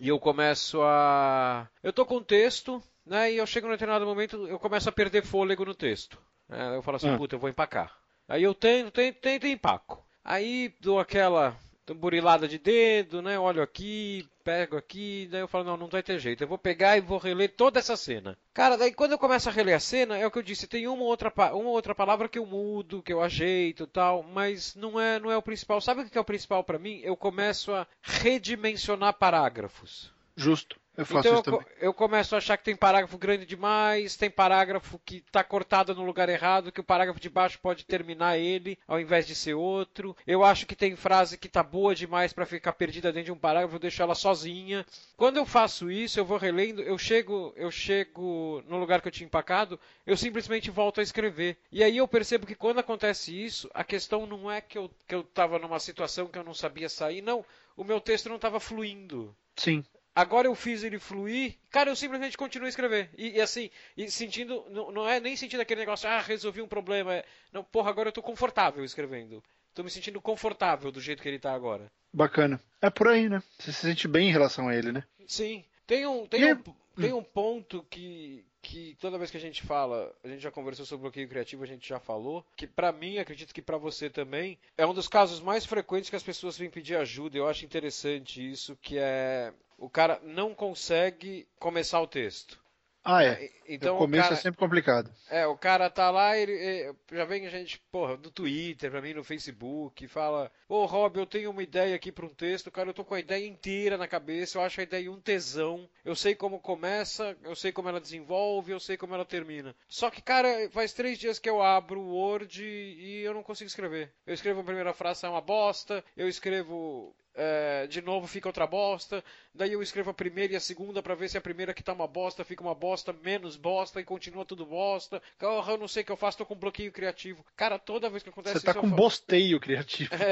e eu começo a. Eu tô com um texto, né? E eu chego num determinado momento, eu começo a perder fôlego no texto. Né? Eu falo assim, ah. puta, eu vou empacar. Aí eu tento, tento, tento e empaco. Aí dou aquela burilada de dedo, né? Olho aqui, pego aqui, daí eu falo, não, não vai ter jeito. Eu vou pegar e vou reler toda essa cena. Cara, daí quando eu começo a reler a cena, é o que eu disse, tem uma outra, uma outra palavra que eu mudo, que eu ajeito tal, mas não é, não é o principal. Sabe o que é o principal para mim? Eu começo a redimensionar parágrafos. Justo. Eu faço então isso eu, também. eu começo a achar que tem parágrafo grande demais, tem parágrafo que está cortado no lugar errado, que o parágrafo de baixo pode terminar ele ao invés de ser outro. Eu acho que tem frase que tá boa demais para ficar perdida dentro de um parágrafo, eu deixo ela sozinha. Quando eu faço isso, eu vou relendo, eu chego, eu chego no lugar que eu tinha empacado, eu simplesmente volto a escrever. E aí eu percebo que quando acontece isso, a questão não é que eu que eu tava numa situação que eu não sabia sair, não, o meu texto não estava fluindo. Sim. Agora eu fiz ele fluir, cara, eu simplesmente continuo a escrever. E, e assim, e sentindo, não, não, é nem sentindo aquele negócio, ah, resolvi um problema. É, não, porra, agora eu tô confortável escrevendo. Tô me sentindo confortável do jeito que ele tá agora. Bacana. É por aí, né? Você se sente bem em relação a ele, né? Sim. Tem um, tem um, tem um ponto que, que toda vez que a gente fala, a gente já conversou sobre bloqueio criativo, a gente já falou, que para mim, acredito que para você também, é um dos casos mais frequentes que as pessoas vêm pedir ajuda. Eu acho interessante isso, que é o cara não consegue começar o texto. Ah, é. Então, o começo o cara, é sempre complicado. É, o cara tá lá, ele, ele, já vem a gente, porra, no Twitter, pra mim, no Facebook, fala, pô, Rob, eu tenho uma ideia aqui pra um texto, cara, eu tô com a ideia inteira na cabeça, eu acho a ideia um tesão, eu sei como começa, eu sei como ela desenvolve, eu sei como ela termina. Só que, cara, faz três dias que eu abro o Word e eu não consigo escrever. Eu escrevo a primeira frase, é uma bosta, eu escrevo é, de novo fica outra bosta. Daí eu escrevo a primeira e a segunda para ver se a primeira que tá uma bosta fica uma bosta menos bosta e continua tudo bosta. Cara, eu não sei o que eu faço, tô com bloqueio criativo. Cara, toda vez que acontece Você tá isso. com bosteio criativo.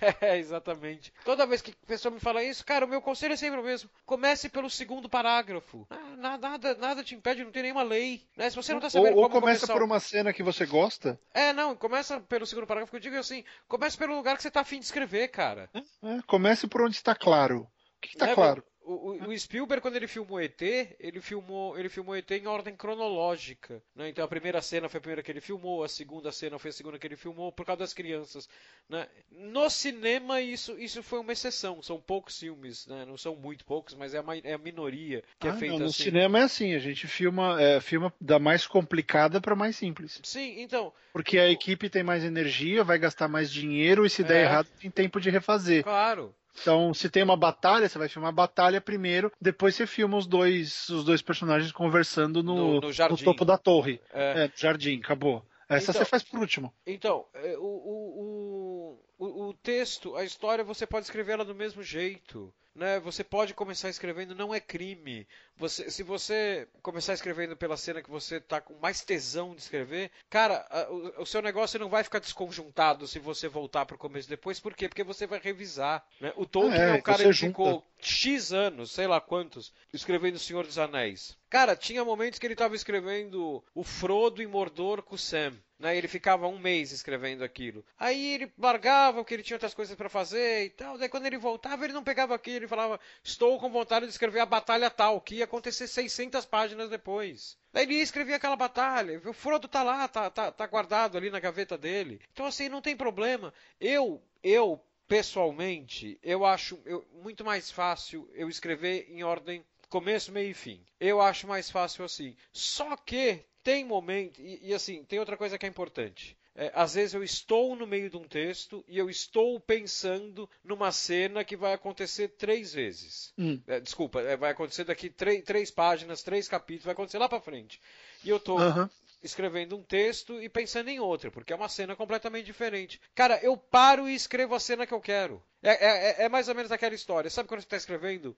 É, é, exatamente. Toda vez que a pessoa me fala isso, cara, o meu conselho é sempre o mesmo. Comece pelo segundo parágrafo. Ah, nada, nada te impede, não tem nenhuma lei. Né? Se você não tá sabendo ou, ou como começa começar... por uma cena que você gosta. É, não, começa pelo segundo parágrafo. Eu digo assim, comece pelo lugar que você tá afim de escrever, cara. É, é, comece por onde está claro. O que está é, claro? O, o, Spielberg, quando ele filmou ET, ele filmou, ele filmou ET em ordem cronológica. Né? Então a primeira cena foi a primeira que ele filmou, a segunda cena foi a segunda que ele filmou, por causa das crianças. Né? No cinema, isso, isso foi uma exceção. São poucos filmes, né? não são muito poucos, mas é a, é a minoria que é ah, é feita no assim. No cinema é assim, a gente filma, é, filma da mais complicada para mais simples. Sim, então. Porque a equipe tem mais energia, vai gastar mais dinheiro e se der é... errado tem tempo de refazer. Claro. Então, se tem uma batalha, você vai filmar a batalha primeiro, depois você filma os dois, os dois personagens conversando no, no, no, no topo da torre. É. é, jardim, acabou. Essa então, você faz por último. Então, é, o, o, o, o texto, a história, você pode escrever ela do mesmo jeito. Né? Você pode começar escrevendo, não é crime. Você, se você começar escrevendo pela cena que você está com mais tesão de escrever, cara, a, o, o, seu negócio não vai ficar desconjuntado se você voltar para o começo depois. Por quê? Porque você vai revisar. Né? O Tolkien é, é um cara que ficou X anos, sei lá quantos, escrevendo O Senhor dos Anéis. Cara, tinha momentos que ele estava escrevendo o Frodo e Mordor com o Sam. Né? Ele ficava um mês escrevendo aquilo. Aí ele largava porque ele tinha outras coisas para fazer e tal. Daí quando ele voltava, ele não pegava aquilo. Ele falava: Estou com vontade de escrever a batalha tal, que ia acontecer 600 páginas depois. Daí ele ia escrever aquela batalha. O Frodo tá lá, tá, tá, tá guardado ali na gaveta dele. Então assim, não tem problema. Eu, eu pessoalmente, eu acho eu, muito mais fácil eu escrever em ordem começo, meio e fim. Eu acho mais fácil assim. Só que tem momento, e, e assim, tem outra coisa que é importante. É, às vezes eu estou no meio de um texto e eu estou pensando numa cena que vai acontecer três vezes. Hum. É, desculpa, é, vai acontecer daqui três, três páginas, três capítulos, vai acontecer lá para frente. E eu estou uhum. escrevendo um texto e pensando em outro, porque é uma cena completamente diferente. Cara, eu paro e escrevo a cena que eu quero. É, é, é, é mais ou menos aquela história. Sabe quando você está escrevendo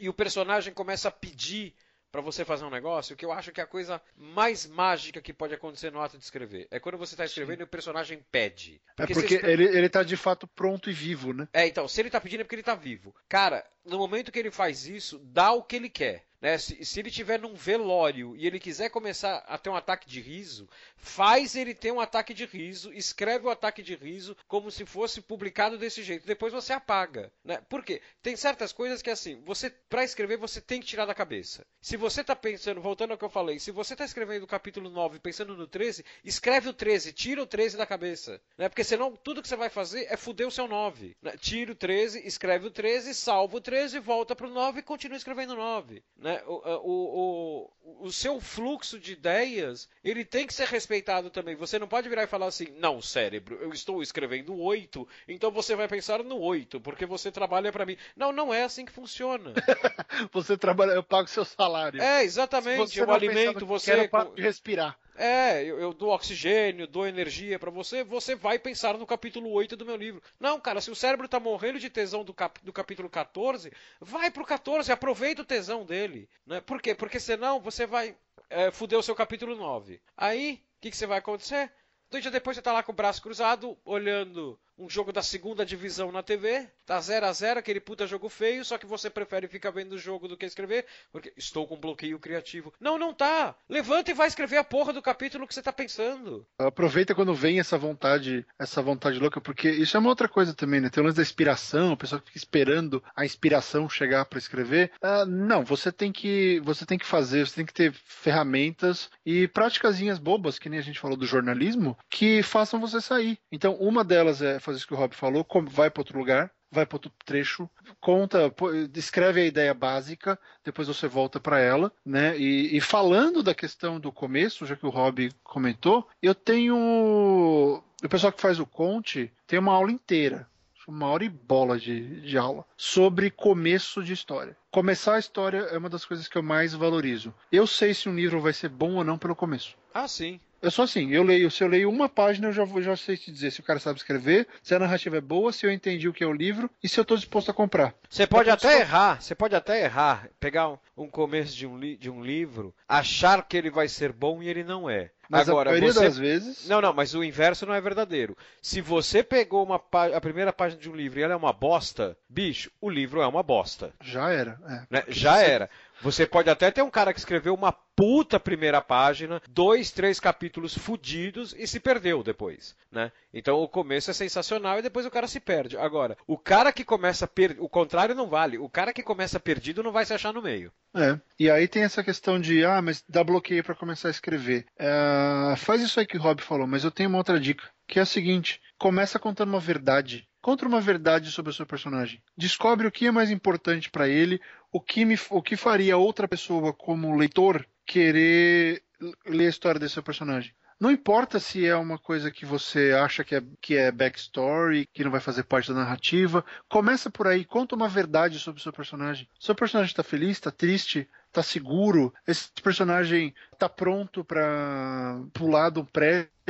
e o personagem começa a pedir para você fazer um negócio, que eu acho que é a coisa mais mágica que pode acontecer no ato de escrever. É quando você está escrevendo Sim. e o personagem pede. Porque é porque ele, ele tá de fato pronto e vivo, né? É, então, se ele tá pedindo é porque ele tá vivo. Cara, no momento que ele faz isso, dá o que ele quer. Né? Se, se, ele tiver num velório e ele quiser começar a ter um ataque de riso, faz ele ter um ataque de riso, escreve o ataque de riso como se fosse publicado desse jeito. Depois você apaga. Né? Por quê? Tem certas coisas que assim, você para escrever você tem que tirar da cabeça. Se você está pensando, voltando ao que eu falei, se você está escrevendo o capítulo 9 pensando no 13, escreve o 13, tira o 13 da cabeça. Né? Porque senão tudo que você vai fazer é fuder o seu 9. Né? Tira o 13, escreve o 13, salva o 13, volta para o 9 e continua escrevendo o 9. Né? Né? O, o, o, o seu fluxo de ideias ele tem que ser respeitado também. Você não pode virar e falar assim, não, cérebro, eu estou escrevendo 8, então você vai pensar no 8, porque você trabalha para mim. Não, não é assim que funciona. você trabalha, eu pago seu salário. É, exatamente. Eu alimento você. Quero com... respirar. É, eu, eu, dou oxigênio, dou energia para você, você vai pensar no capítulo 8 do meu livro. Não, cara, se o cérebro tá morrendo de tesão do, cap, do capítulo 14, vai pro 14, aproveita o tesão dele. Né? Por quê? Porque senão você vai é, fuder o seu capítulo 9. Aí, o que, que você vai acontecer? Dois dias depois você tá lá com o braço cruzado, olhando um jogo da segunda divisão na TV, tá 0 a 0 aquele puta jogo feio, só que você prefere ficar vendo o jogo do que escrever, porque estou com bloqueio criativo. Não, não tá. Levanta e vai escrever a porra do capítulo que você tá pensando. Aproveita quando vem essa vontade, essa vontade louca, porque isso é uma outra coisa também, né? Tem o lance da inspiração, o pessoal fica esperando a inspiração chegar para escrever. Uh, não, você tem que você tem que fazer, você tem que ter ferramentas e práticasinhas bobas, que nem a gente falou do jornalismo, que façam você sair. Então, uma delas é fazer isso que o Rob falou, vai para outro lugar, vai para outro trecho, conta, descreve a ideia básica, depois você volta para ela, né? E, e, falando da questão do começo, já que o Rob comentou, eu tenho o pessoal que faz o Conte tem uma aula inteira, uma hora e bola de, de aula sobre começo de história. Começar a história é uma das coisas que eu mais valorizo. Eu sei se um livro vai ser bom ou não pelo começo. Ah, sim. Eu sou assim, eu leio, se eu leio uma página, eu já, já sei te dizer se o cara sabe escrever, se a narrativa é boa, se eu entendi o que é o livro e se eu estou disposto a comprar. Você pode até errar, você pode até errar, pegar um, um começo de um, de um livro, achar que ele vai ser bom e ele não é. Mas Agora, a maioria você... das vezes. Não, não, mas o inverso não é verdadeiro. Se você pegou uma a primeira página de um livro e ela é uma bosta, bicho, o livro é uma bosta. Já era. É. Né? Já você... era. Você pode até ter um cara que escreveu uma puta primeira página, dois, três capítulos fudidos e se perdeu depois, né? Então o começo é sensacional e depois o cara se perde. Agora, o cara que começa per... o contrário não vale. O cara que começa perdido não vai se achar no meio. É. E aí tem essa questão de ah, mas dá bloqueio para começar a escrever. É... Faz isso aí que o Rob falou, mas eu tenho uma outra dica, que é a seguinte: começa contando uma verdade. Conta uma verdade sobre o seu personagem. Descobre o que é mais importante para ele, o que, me, o que faria outra pessoa, como leitor, querer ler a história desse seu personagem. Não importa se é uma coisa que você acha que é, que é backstory, que não vai fazer parte da narrativa. Começa por aí, conta uma verdade sobre o seu personagem. Seu personagem está feliz, está triste, está seguro, esse personagem está pronto para pular de um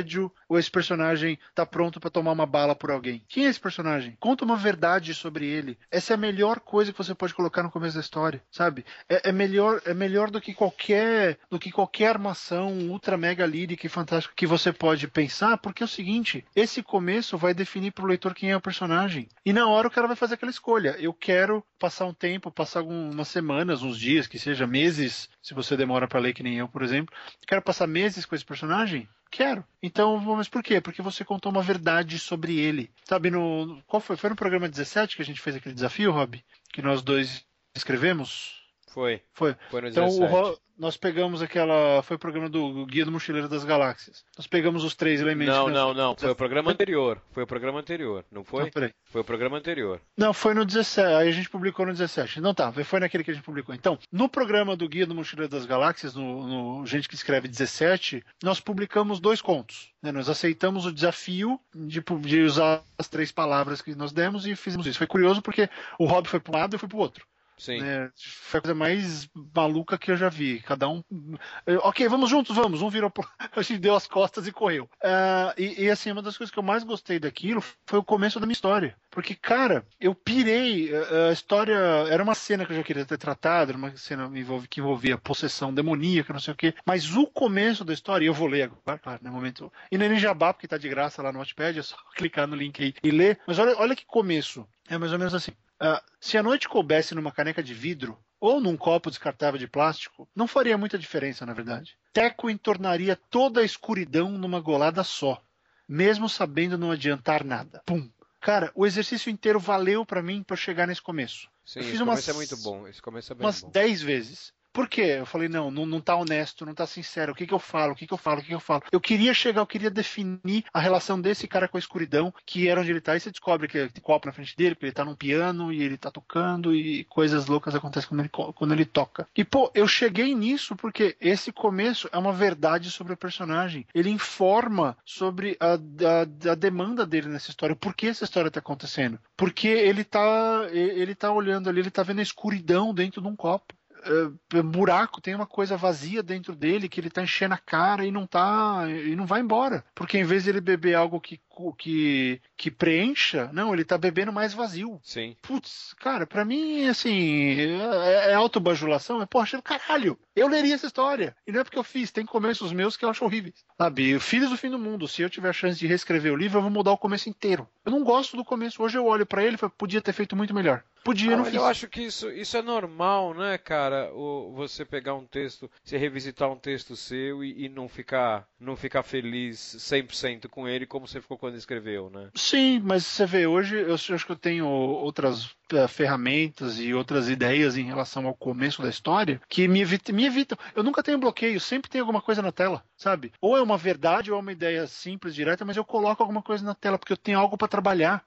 prédio ou esse personagem está pronto para tomar uma bala por alguém. Quem é esse personagem? Conta uma verdade sobre ele. Essa é a melhor coisa que você pode colocar no começo da história, sabe? É, é melhor é melhor do que qualquer do que qualquer armação ultra mega lírica e fantástica que você pode pensar, porque é o seguinte, esse começo vai definir para o leitor quem é o personagem. E na hora o cara vai fazer aquela escolha. Eu quero passar um tempo, passar algumas semanas, uns dias, que seja meses, se você demora para ler que nem eu, por exemplo. Quero passar meses com esse personagem? Quero. Então, mas por quê? Porque você contou uma verdade sobre ele. Sabe, no. Qual foi? Foi no programa 17 que a gente fez aquele desafio, Rob? Que nós dois escrevemos? Foi. Foi. Foi no Então, 17. o nós pegamos aquela. Foi o programa do Guia do Mochileiro das Galáxias. Nós pegamos os três elementos. Não, não, não. Foi o programa anterior. Foi o programa anterior. Não foi? Não, peraí. Foi o programa anterior. Não, foi no 17. Aí a gente publicou no 17. Não tá, foi naquele que a gente publicou. Então, no programa do Guia do Mochileiro das Galáxias, no, no Gente que Escreve 17, nós publicamos dois contos. né? Nós aceitamos o desafio de, de usar as três palavras que nós demos e fizemos isso. Foi curioso porque o Rob foi para um lado e eu fui para o outro. Sim. né? Foi a coisa mais maluca que eu já vi. Cada um. Ok, vamos juntos, vamos. Um virou. A gente deu as costas e correu. Ah, e, e, assim, uma das coisas que eu mais gostei daquilo foi o começo da minha história. Porque, cara, eu pirei. eh, A história. Era uma cena que eu já queria ter tratado, era uma cena que envolvia possessão demoníaca, não sei o quê. Mas o começo da história, e eu vou ler agora, claro, no momento. E não é nem jabá, porque tá de graça lá no Watchpad, é só clicar no link aí e ler. Mas olha, olha que começo. É mais ou menos assim. Ah, se a noite coubesse numa caneca de vidro ou num copo descartável de plástico, não faria muita diferença, na verdade. Teco entornaria toda a escuridão numa golada só, mesmo sabendo não adiantar nada. Pum. Cara, o exercício inteiro valeu pra mim pra eu chegar nesse começo. Sim, eu fiz esse umas- começo é muito bom. Esse começo é bem Umas bom. 10 vezes. Por quê? Eu falei, não, não, não tá honesto, não tá sincero. O que que eu falo? O que que eu falo? O que que eu falo? Eu queria chegar, eu queria definir a relação desse cara com a escuridão, que era onde ele tá. E você descobre que tem copo na frente dele, que ele tá num piano e ele tá tocando e coisas loucas acontecem quando ele, quando ele toca. E, pô, eu cheguei nisso porque esse começo é uma verdade sobre o personagem. Ele informa sobre a, a, a demanda dele nessa história. Por que essa história tá acontecendo? Porque ele tá, ele tá olhando ali, ele tá vendo a escuridão dentro de um copo é, buraco, tem uma coisa vazia dentro dele que ele tá enchendo a cara e não tá e não vai embora. Porque em vez de ele beber algo que que, que preencha, não, ele tá bebendo mais vazio. Sim. Putz, cara, pra mim, assim, é, é autobajulação, é, poxa, caralho, eu leria essa história. E não é porque eu fiz, tem começos meus que eu acho horríveis. Sabe, Filhos do Fim do Mundo, se eu tiver a chance de reescrever o livro, eu vou mudar o começo inteiro. Eu não gosto do começo, hoje eu olho pra ele e falo, podia ter feito muito melhor. Podia, Ah, não fiz. eu acho que isso, isso é normal, né, cara? O, você pegar um texto, você revisitar um texto seu e, e não ficar não ficar feliz 100% com ele como você ficou quando escreveu, né? Sim, mas você vê, hoje eu acho que eu tenho outras eh, ferramentas e outras ideias em relação ao começo da história que me, me evitam. Eu nunca tenho bloqueio, sempre tem alguma coisa na tela, sabe? Ou é uma verdade ou é uma ideia simples, direta, mas eu coloco alguma coisa na tela porque eu tenho algo para trabalhar.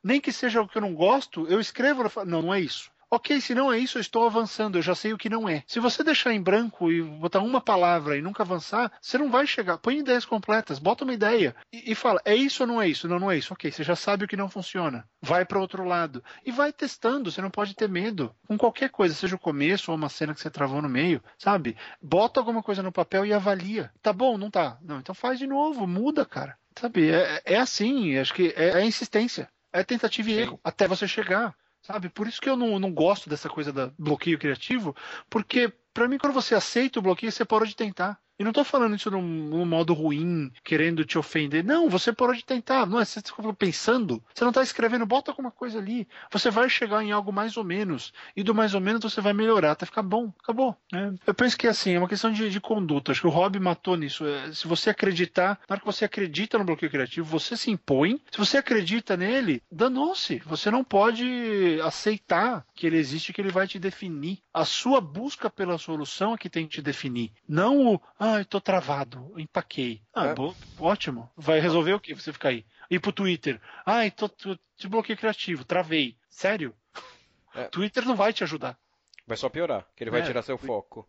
Nem que seja algo que eu não gosto, eu escrevo, não, não é isso. Ok, se não é isso, eu estou avançando, eu já sei o que não é. Se você deixar em branco e botar uma palavra e nunca avançar, você não vai chegar. Põe ideias completas, bota uma ideia e, e fala, é isso ou não é isso? Não, não é isso. Ok, você já sabe o que não funciona. Vai para outro lado. E vai testando, você não pode ter medo. Com qualquer coisa, seja o começo ou uma cena que você travou no meio, sabe? Bota alguma coisa no papel e avalia. Tá bom, não tá? Não, então faz de novo, muda, cara. Sabe, é, é assim, acho que é, é insistência. É tentativa e erro, até você chegar. Sabe? Por isso que eu não, não gosto dessa coisa da bloqueio criativo, porque pra mim, quando você aceita o bloqueio, você parou de tentar. E não tô falando isso num, num modo ruim, querendo te ofender. Não, você parou de tentar. Não é? Você ficou pensando. Você não tá escrevendo, bota alguma coisa ali. Você vai chegar em algo mais ou menos. E do mais ou menos você vai melhorar até ficar bom. Acabou. né? Eu penso que assim, é uma questão de, de conduta. Acho que o Rob matou nisso. É, se você acreditar, na hora que você acredita no bloqueio criativo, você se impõe. Se você acredita nele, danou-se. Você não pode aceitar que ele existe, que ele vai te definir. A sua busca pela solução é que tem que te definir. Não o, ai, tô travado, empaquei. Ah, É. bo- ótimo. Vai resolver o que você ficar aí? Ir pro Twitter. Ai, tô, tô de bloqueio criativo, travei. Sério? É. Twitter não vai te ajudar. Vai só piorar, que ele vai É, tirar seu foco.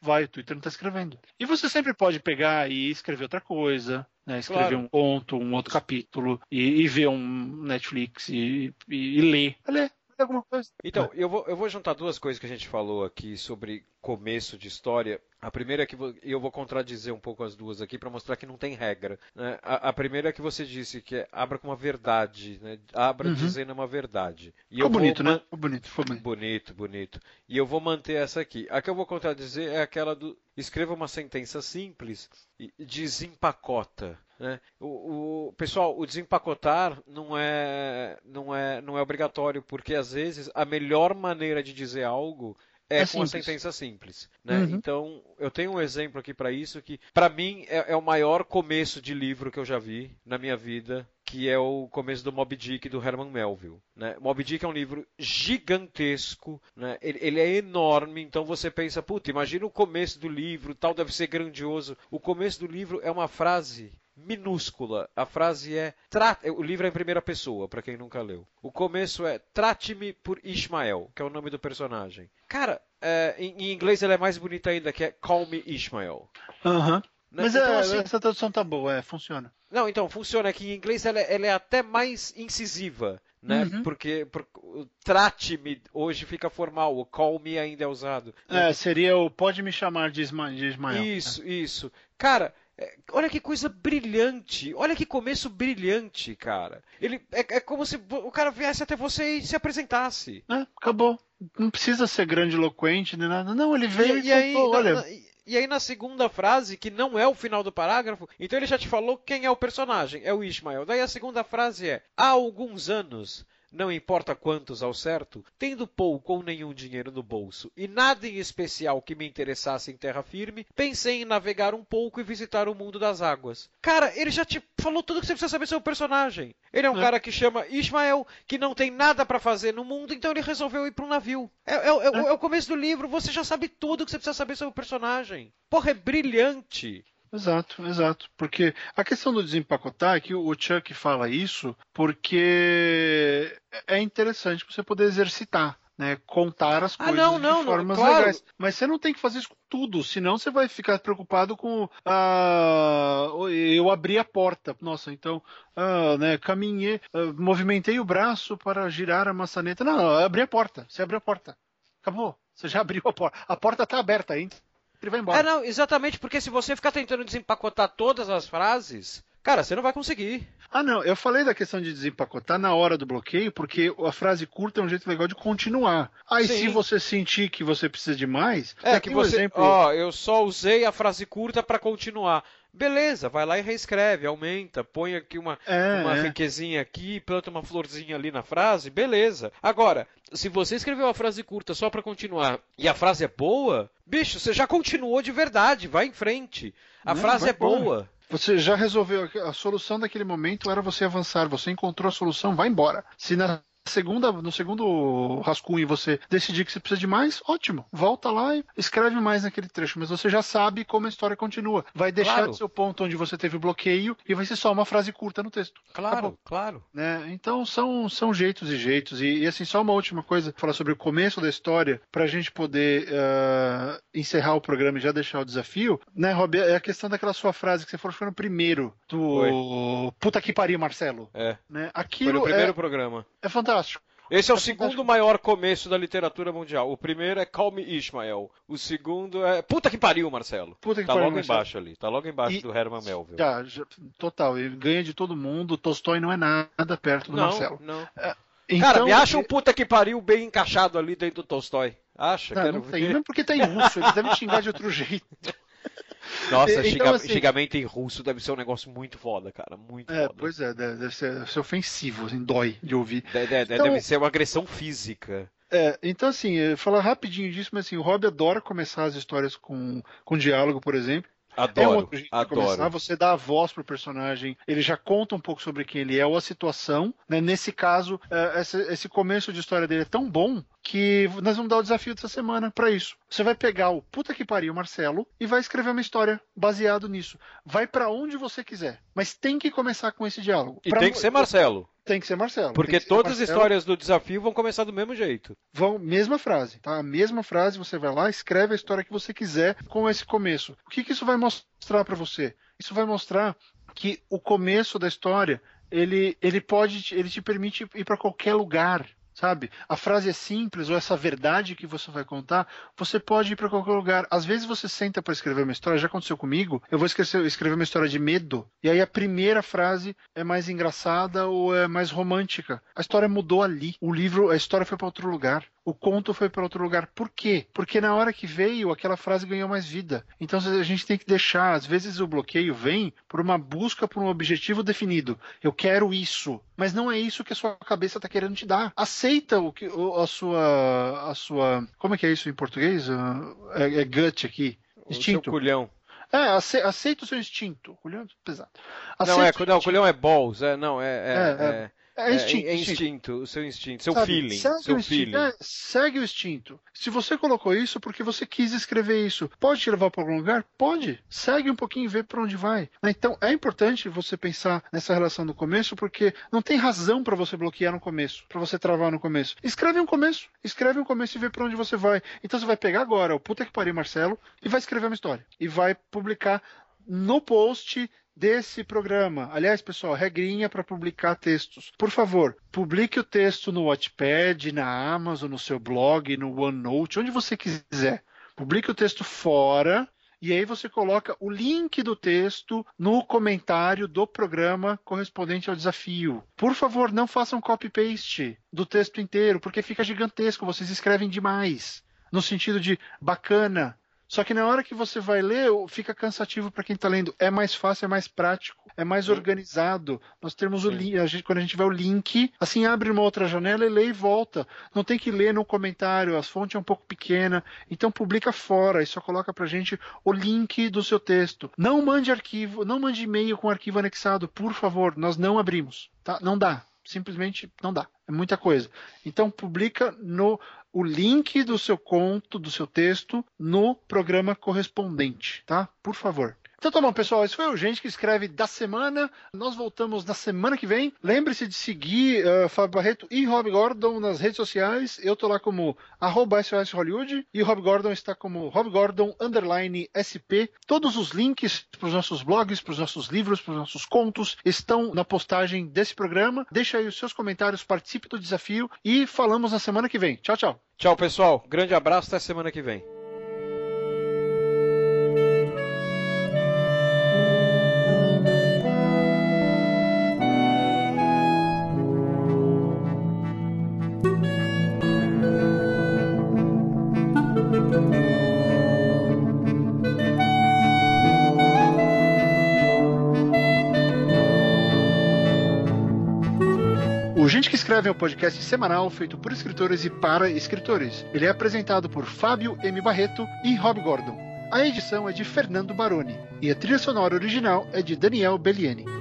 vai, o Twitter não tá escrevendo. E você sempre pode pegar e escrever outra coisa, né? Escrever Claro. um conto, um outro capítulo, e, e ver um Netflix e, e, e ler. Ler, ler alguma coisa. Então, eu vou, eu vou juntar duas coisas que a gente falou aqui sobre começo de história. A primeira é que eu vou contradizer um pouco as duas aqui para mostrar que não tem regra. né? A, a primeira é que você disse que é abra com uma verdade, né? abra Uhum. dizendo uma verdade. E Ficou vou bonito, man- né? Ficou bonito, ficou bonito. Bonito, bonito. E eu vou manter essa aqui. A que eu vou contradizer é aquela do escreva uma sentença simples e desempacota. Né? O, o- pessoal, o desempacotar não é, não, é, não é obrigatório, porque às vezes a melhor maneira de dizer algo é, É com a simples. sentença simples. Né? Uhum. Então, eu tenho um exemplo aqui para isso que, para mim, é, é o maior começo de livro que eu já vi na minha vida, que é o começo do Moby Dick do Herman Melville. Né? Moby Dick é um livro gigantesco, né? ele, ele é enorme, então você pensa, puta, imagina o começo do livro, tal, deve ser grandioso. O começo do livro é uma frase minúscula. A frase é tra- o livro é em primeira pessoa, para quem nunca leu. O começo é trate-me por Ishmael, que é o nome do personagem. Cara, é, em, inglês ele é mais bonito ainda, que é Call Me Ishmael. Aham. Né? Mas Então, é, assim, essa tradução tá boa, é, funciona. não, então, funciona que em inglês ela, é- ela é até mais incisiva, né? Uhum. Porque, por- o trate-me hoje fica formal, o call me ainda é usado. É, seria o pode me chamar de, Isma, de Ismael. Isso, isso. Cara, é, olha que coisa brilhante. Olha que começo brilhante, cara. Ele é, é como se o cara viesse até você e se apresentasse. É, acabou. Não precisa ser grandiloquente nem nada. Não, ele veio e, E, e aí, contou, na- olha. na- e aí na segunda frase, que não é o final do parágrafo, então ele já te falou quem é o personagem, é o Ismael. Daí a segunda frase é: há alguns anos. Não importa quantos ao certo, tendo pouco ou nenhum dinheiro no bolso e nada em especial que me interessasse em terra firme, pensei em navegar um pouco e visitar o mundo das águas. Cara, ele já te falou tudo que você precisa saber sobre o personagem. Ele é um É. cara que chama Ismael, que não tem nada pra fazer no mundo, então ele resolveu ir pra um navio. É, é- é- é o começo do livro, você já sabe tudo que você precisa saber sobre o personagem. Porra, é brilhante. Exato, exato. Porque a questão do desempacotar é que o Chuck fala isso porque é interessante você poder exercitar. Né, contar as Ah, coisas não, não, de não, formas claro. legais. Mas você não tem que fazer isso com tudo, senão você vai ficar preocupado com ah, eu abri a porta. Nossa, então ah, né, caminhei, ah, movimentei o braço para girar a maçaneta. Não, não, abri a porta. Você abriu a porta. Acabou. Você já abriu a porta. A porta está aberta, entra e vai embora. É, não, exatamente, porque se você ficar tentando desempacotar todas as frases, cara, você não vai conseguir. Ah, não, eu falei da questão de desempacotar na hora do bloqueio, porque a frase curta é um jeito legal de continuar. Aí, Sim. se você sentir que você precisa de mais, É que tem um você, exemplo. ó, eu só usei a frase curta pra continuar. Beleza, vai lá e reescreve, aumenta, põe aqui uma, É, uma é. riquezinha aqui, planta uma florzinha ali na frase, beleza. Agora, se você escreveu a frase curta só pra continuar e a frase é boa, bicho, você já continuou de verdade, vai em frente. A Não, frase é boa. Você já resolveu a solução daquele momento era você avançar, você encontrou a solução, vai embora. Se na segunda, no segundo rascunho você decidir que você precisa de mais, ótimo. Volta lá e escreve mais naquele trecho, mas você já sabe como a história continua. Vai deixar Claro. do seu ponto onde você teve o bloqueio e vai ser só uma frase curta no texto. Claro, Acabou. claro. né? Então são, são jeitos e jeitos. E, e, assim, só uma última coisa, falar sobre o começo da história, para a gente poder ah, encerrar o programa e já deixar o desafio, né, Rob? É a questão daquela sua frase que você falou que foi no primeiro, do puta que pariu, Marcelo. É. Né? Foi Aquilo no primeiro é, programa. é fantástico. Esse é o É segundo fantástico. maior começo da literatura mundial. O primeiro é Call Me Ishmael. O segundo é. Puta que pariu, Marcelo. Puta que Tá pariu, logo Marcelo. embaixo ali. Tá logo embaixo E- do Herman Melville. Já, já, total. Ele ganha de todo mundo. Tolstói não é nada perto do não, Marcelo. não. Então, Cara, me acha um puta que pariu bem encaixado ali dentro do Tolstói. Acha? Não, Quero não tem, ver. mesmo porque tá em russo, eles devem xingar de outro jeito. Nossa, Então, xinga- assim- xingamento em russo deve ser um negócio muito foda, cara. Muito É, foda. pois é, deve ser, deve ser ofensivo, assim, dói de ouvir. De- de- Então- Deve ser uma agressão física. É, então assim, falar rapidinho disso, mas assim, o Rob adora começar as histórias com, com diálogo, por exemplo. É um Adoro, outro jeito de começar, adoro. você dá a voz pro personagem, ele já conta um pouco sobre quem ele é ou a situação. né? Nesse caso, eh, esse, começo de história dele é tão bom que nós vamos dar o desafio dessa semana pra isso. Você vai pegar o puta que pariu, Marcelo, e vai escrever uma história baseado nisso. Vai pra onde você quiser, mas tem que começar com esse diálogo. E Pra tem que ser Marcelo. Tem que ser Marcelo. Porque todas as Marcelo. histórias do desafio vão começar do mesmo jeito. Vão, mesma frase, tá? A mesma frase, você vai lá, escreve a história que você quiser com esse começo. O que, que isso vai mostrar para você? Isso vai mostrar que o começo da história, ele, ele pode, ele te permite ir para qualquer lugar sabe? A frase é simples ou essa verdade que você vai contar, você pode ir para qualquer lugar. Às vezes você senta para escrever uma história, já aconteceu comigo. Eu vou escrever, escrever uma história de medo e aí a primeira frase é mais engraçada ou é mais romântica. A história mudou ali. O livro, a história foi para outro lugar. O conto foi para outro lugar. Por quê? Porque na hora que veio, aquela frase ganhou mais vida. Então a gente tem que deixar. Às vezes o bloqueio vem por uma busca por um objetivo definido. Eu quero isso, mas não é isso que a sua cabeça está querendo te dar. Aceita o que a sua a sua como é que é isso em português? É, é gut aqui. Instinto. O culhão. É, aceita o seu instinto. Culhão é pesado. Aceita não, é, não, culhão é balls, é, não, é, é, é, é é instinto. É, é instinto, o seu instinto, seu Sabe, feeling. Segue seu o feeling. É, segue o instinto. Se você colocou isso porque você quis escrever isso, pode te levar para algum lugar? Pode. Segue um pouquinho e vê para onde vai. Então é importante você pensar nessa relação no começo, porque não tem razão para você bloquear no começo, para você travar no começo. Escreve um começo, escreve um começo e vê para onde você vai. Então você vai pegar agora o puta que pariu Marcelo e vai escrever uma história. E vai publicar no post desse programa. Aliás, pessoal, regrinha para publicar textos. Por favor, publique o texto no Wattpad, na Amazon, no seu blog, no OneNote, onde você quiser. Publique o texto fora e aí você coloca o link do texto no comentário do programa correspondente ao desafio. Por favor, não façam copy-paste do texto inteiro, porque fica gigantesco, vocês escrevem demais. No sentido de bacana, só que na hora que você vai ler, fica cansativo para quem está lendo. É mais fácil, é mais prático, é mais Sim. organizado. Nós temos Sim. o link, a gente, quando a gente vê o link, assim abre uma outra janela e lê e volta. Não tem que ler no comentário, as fontes é um pouco pequena. Então publica fora e só coloca pra gente o link do seu texto. Não mande arquivo, não mande e-mail com arquivo anexado, por favor. Nós não abrimos, tá? Não dá simplesmente não dá. É muita coisa. Então publica no o link do seu conto, do seu texto, no programa correspondente, tá? Por favor. Então tá bom, pessoal. Esse foi o Gente que escreve da semana. Nós voltamos na semana que vem. Lembre-se de seguir uh, Fábio Barreto e Rob Gordon nas redes sociais. Eu tô lá como arroba SOS Hollywood e Rob Gordon está como Rob Gordon underline SP. Todos os links para os nossos blogs, para os nossos livros, para os nossos contos estão na postagem desse programa. Deixa aí os seus comentários, participe do desafio e falamos na semana que vem. Tchau, tchau. Tchau, pessoal. Grande abraço até semana que vem. Escreve é um podcast semanal feito por escritores e para escritores. Ele é apresentado por Fábio M. Barreto e Rob Gordon. A edição é de Fernando Baroni e a trilha sonora original é de Daniel Bellieni.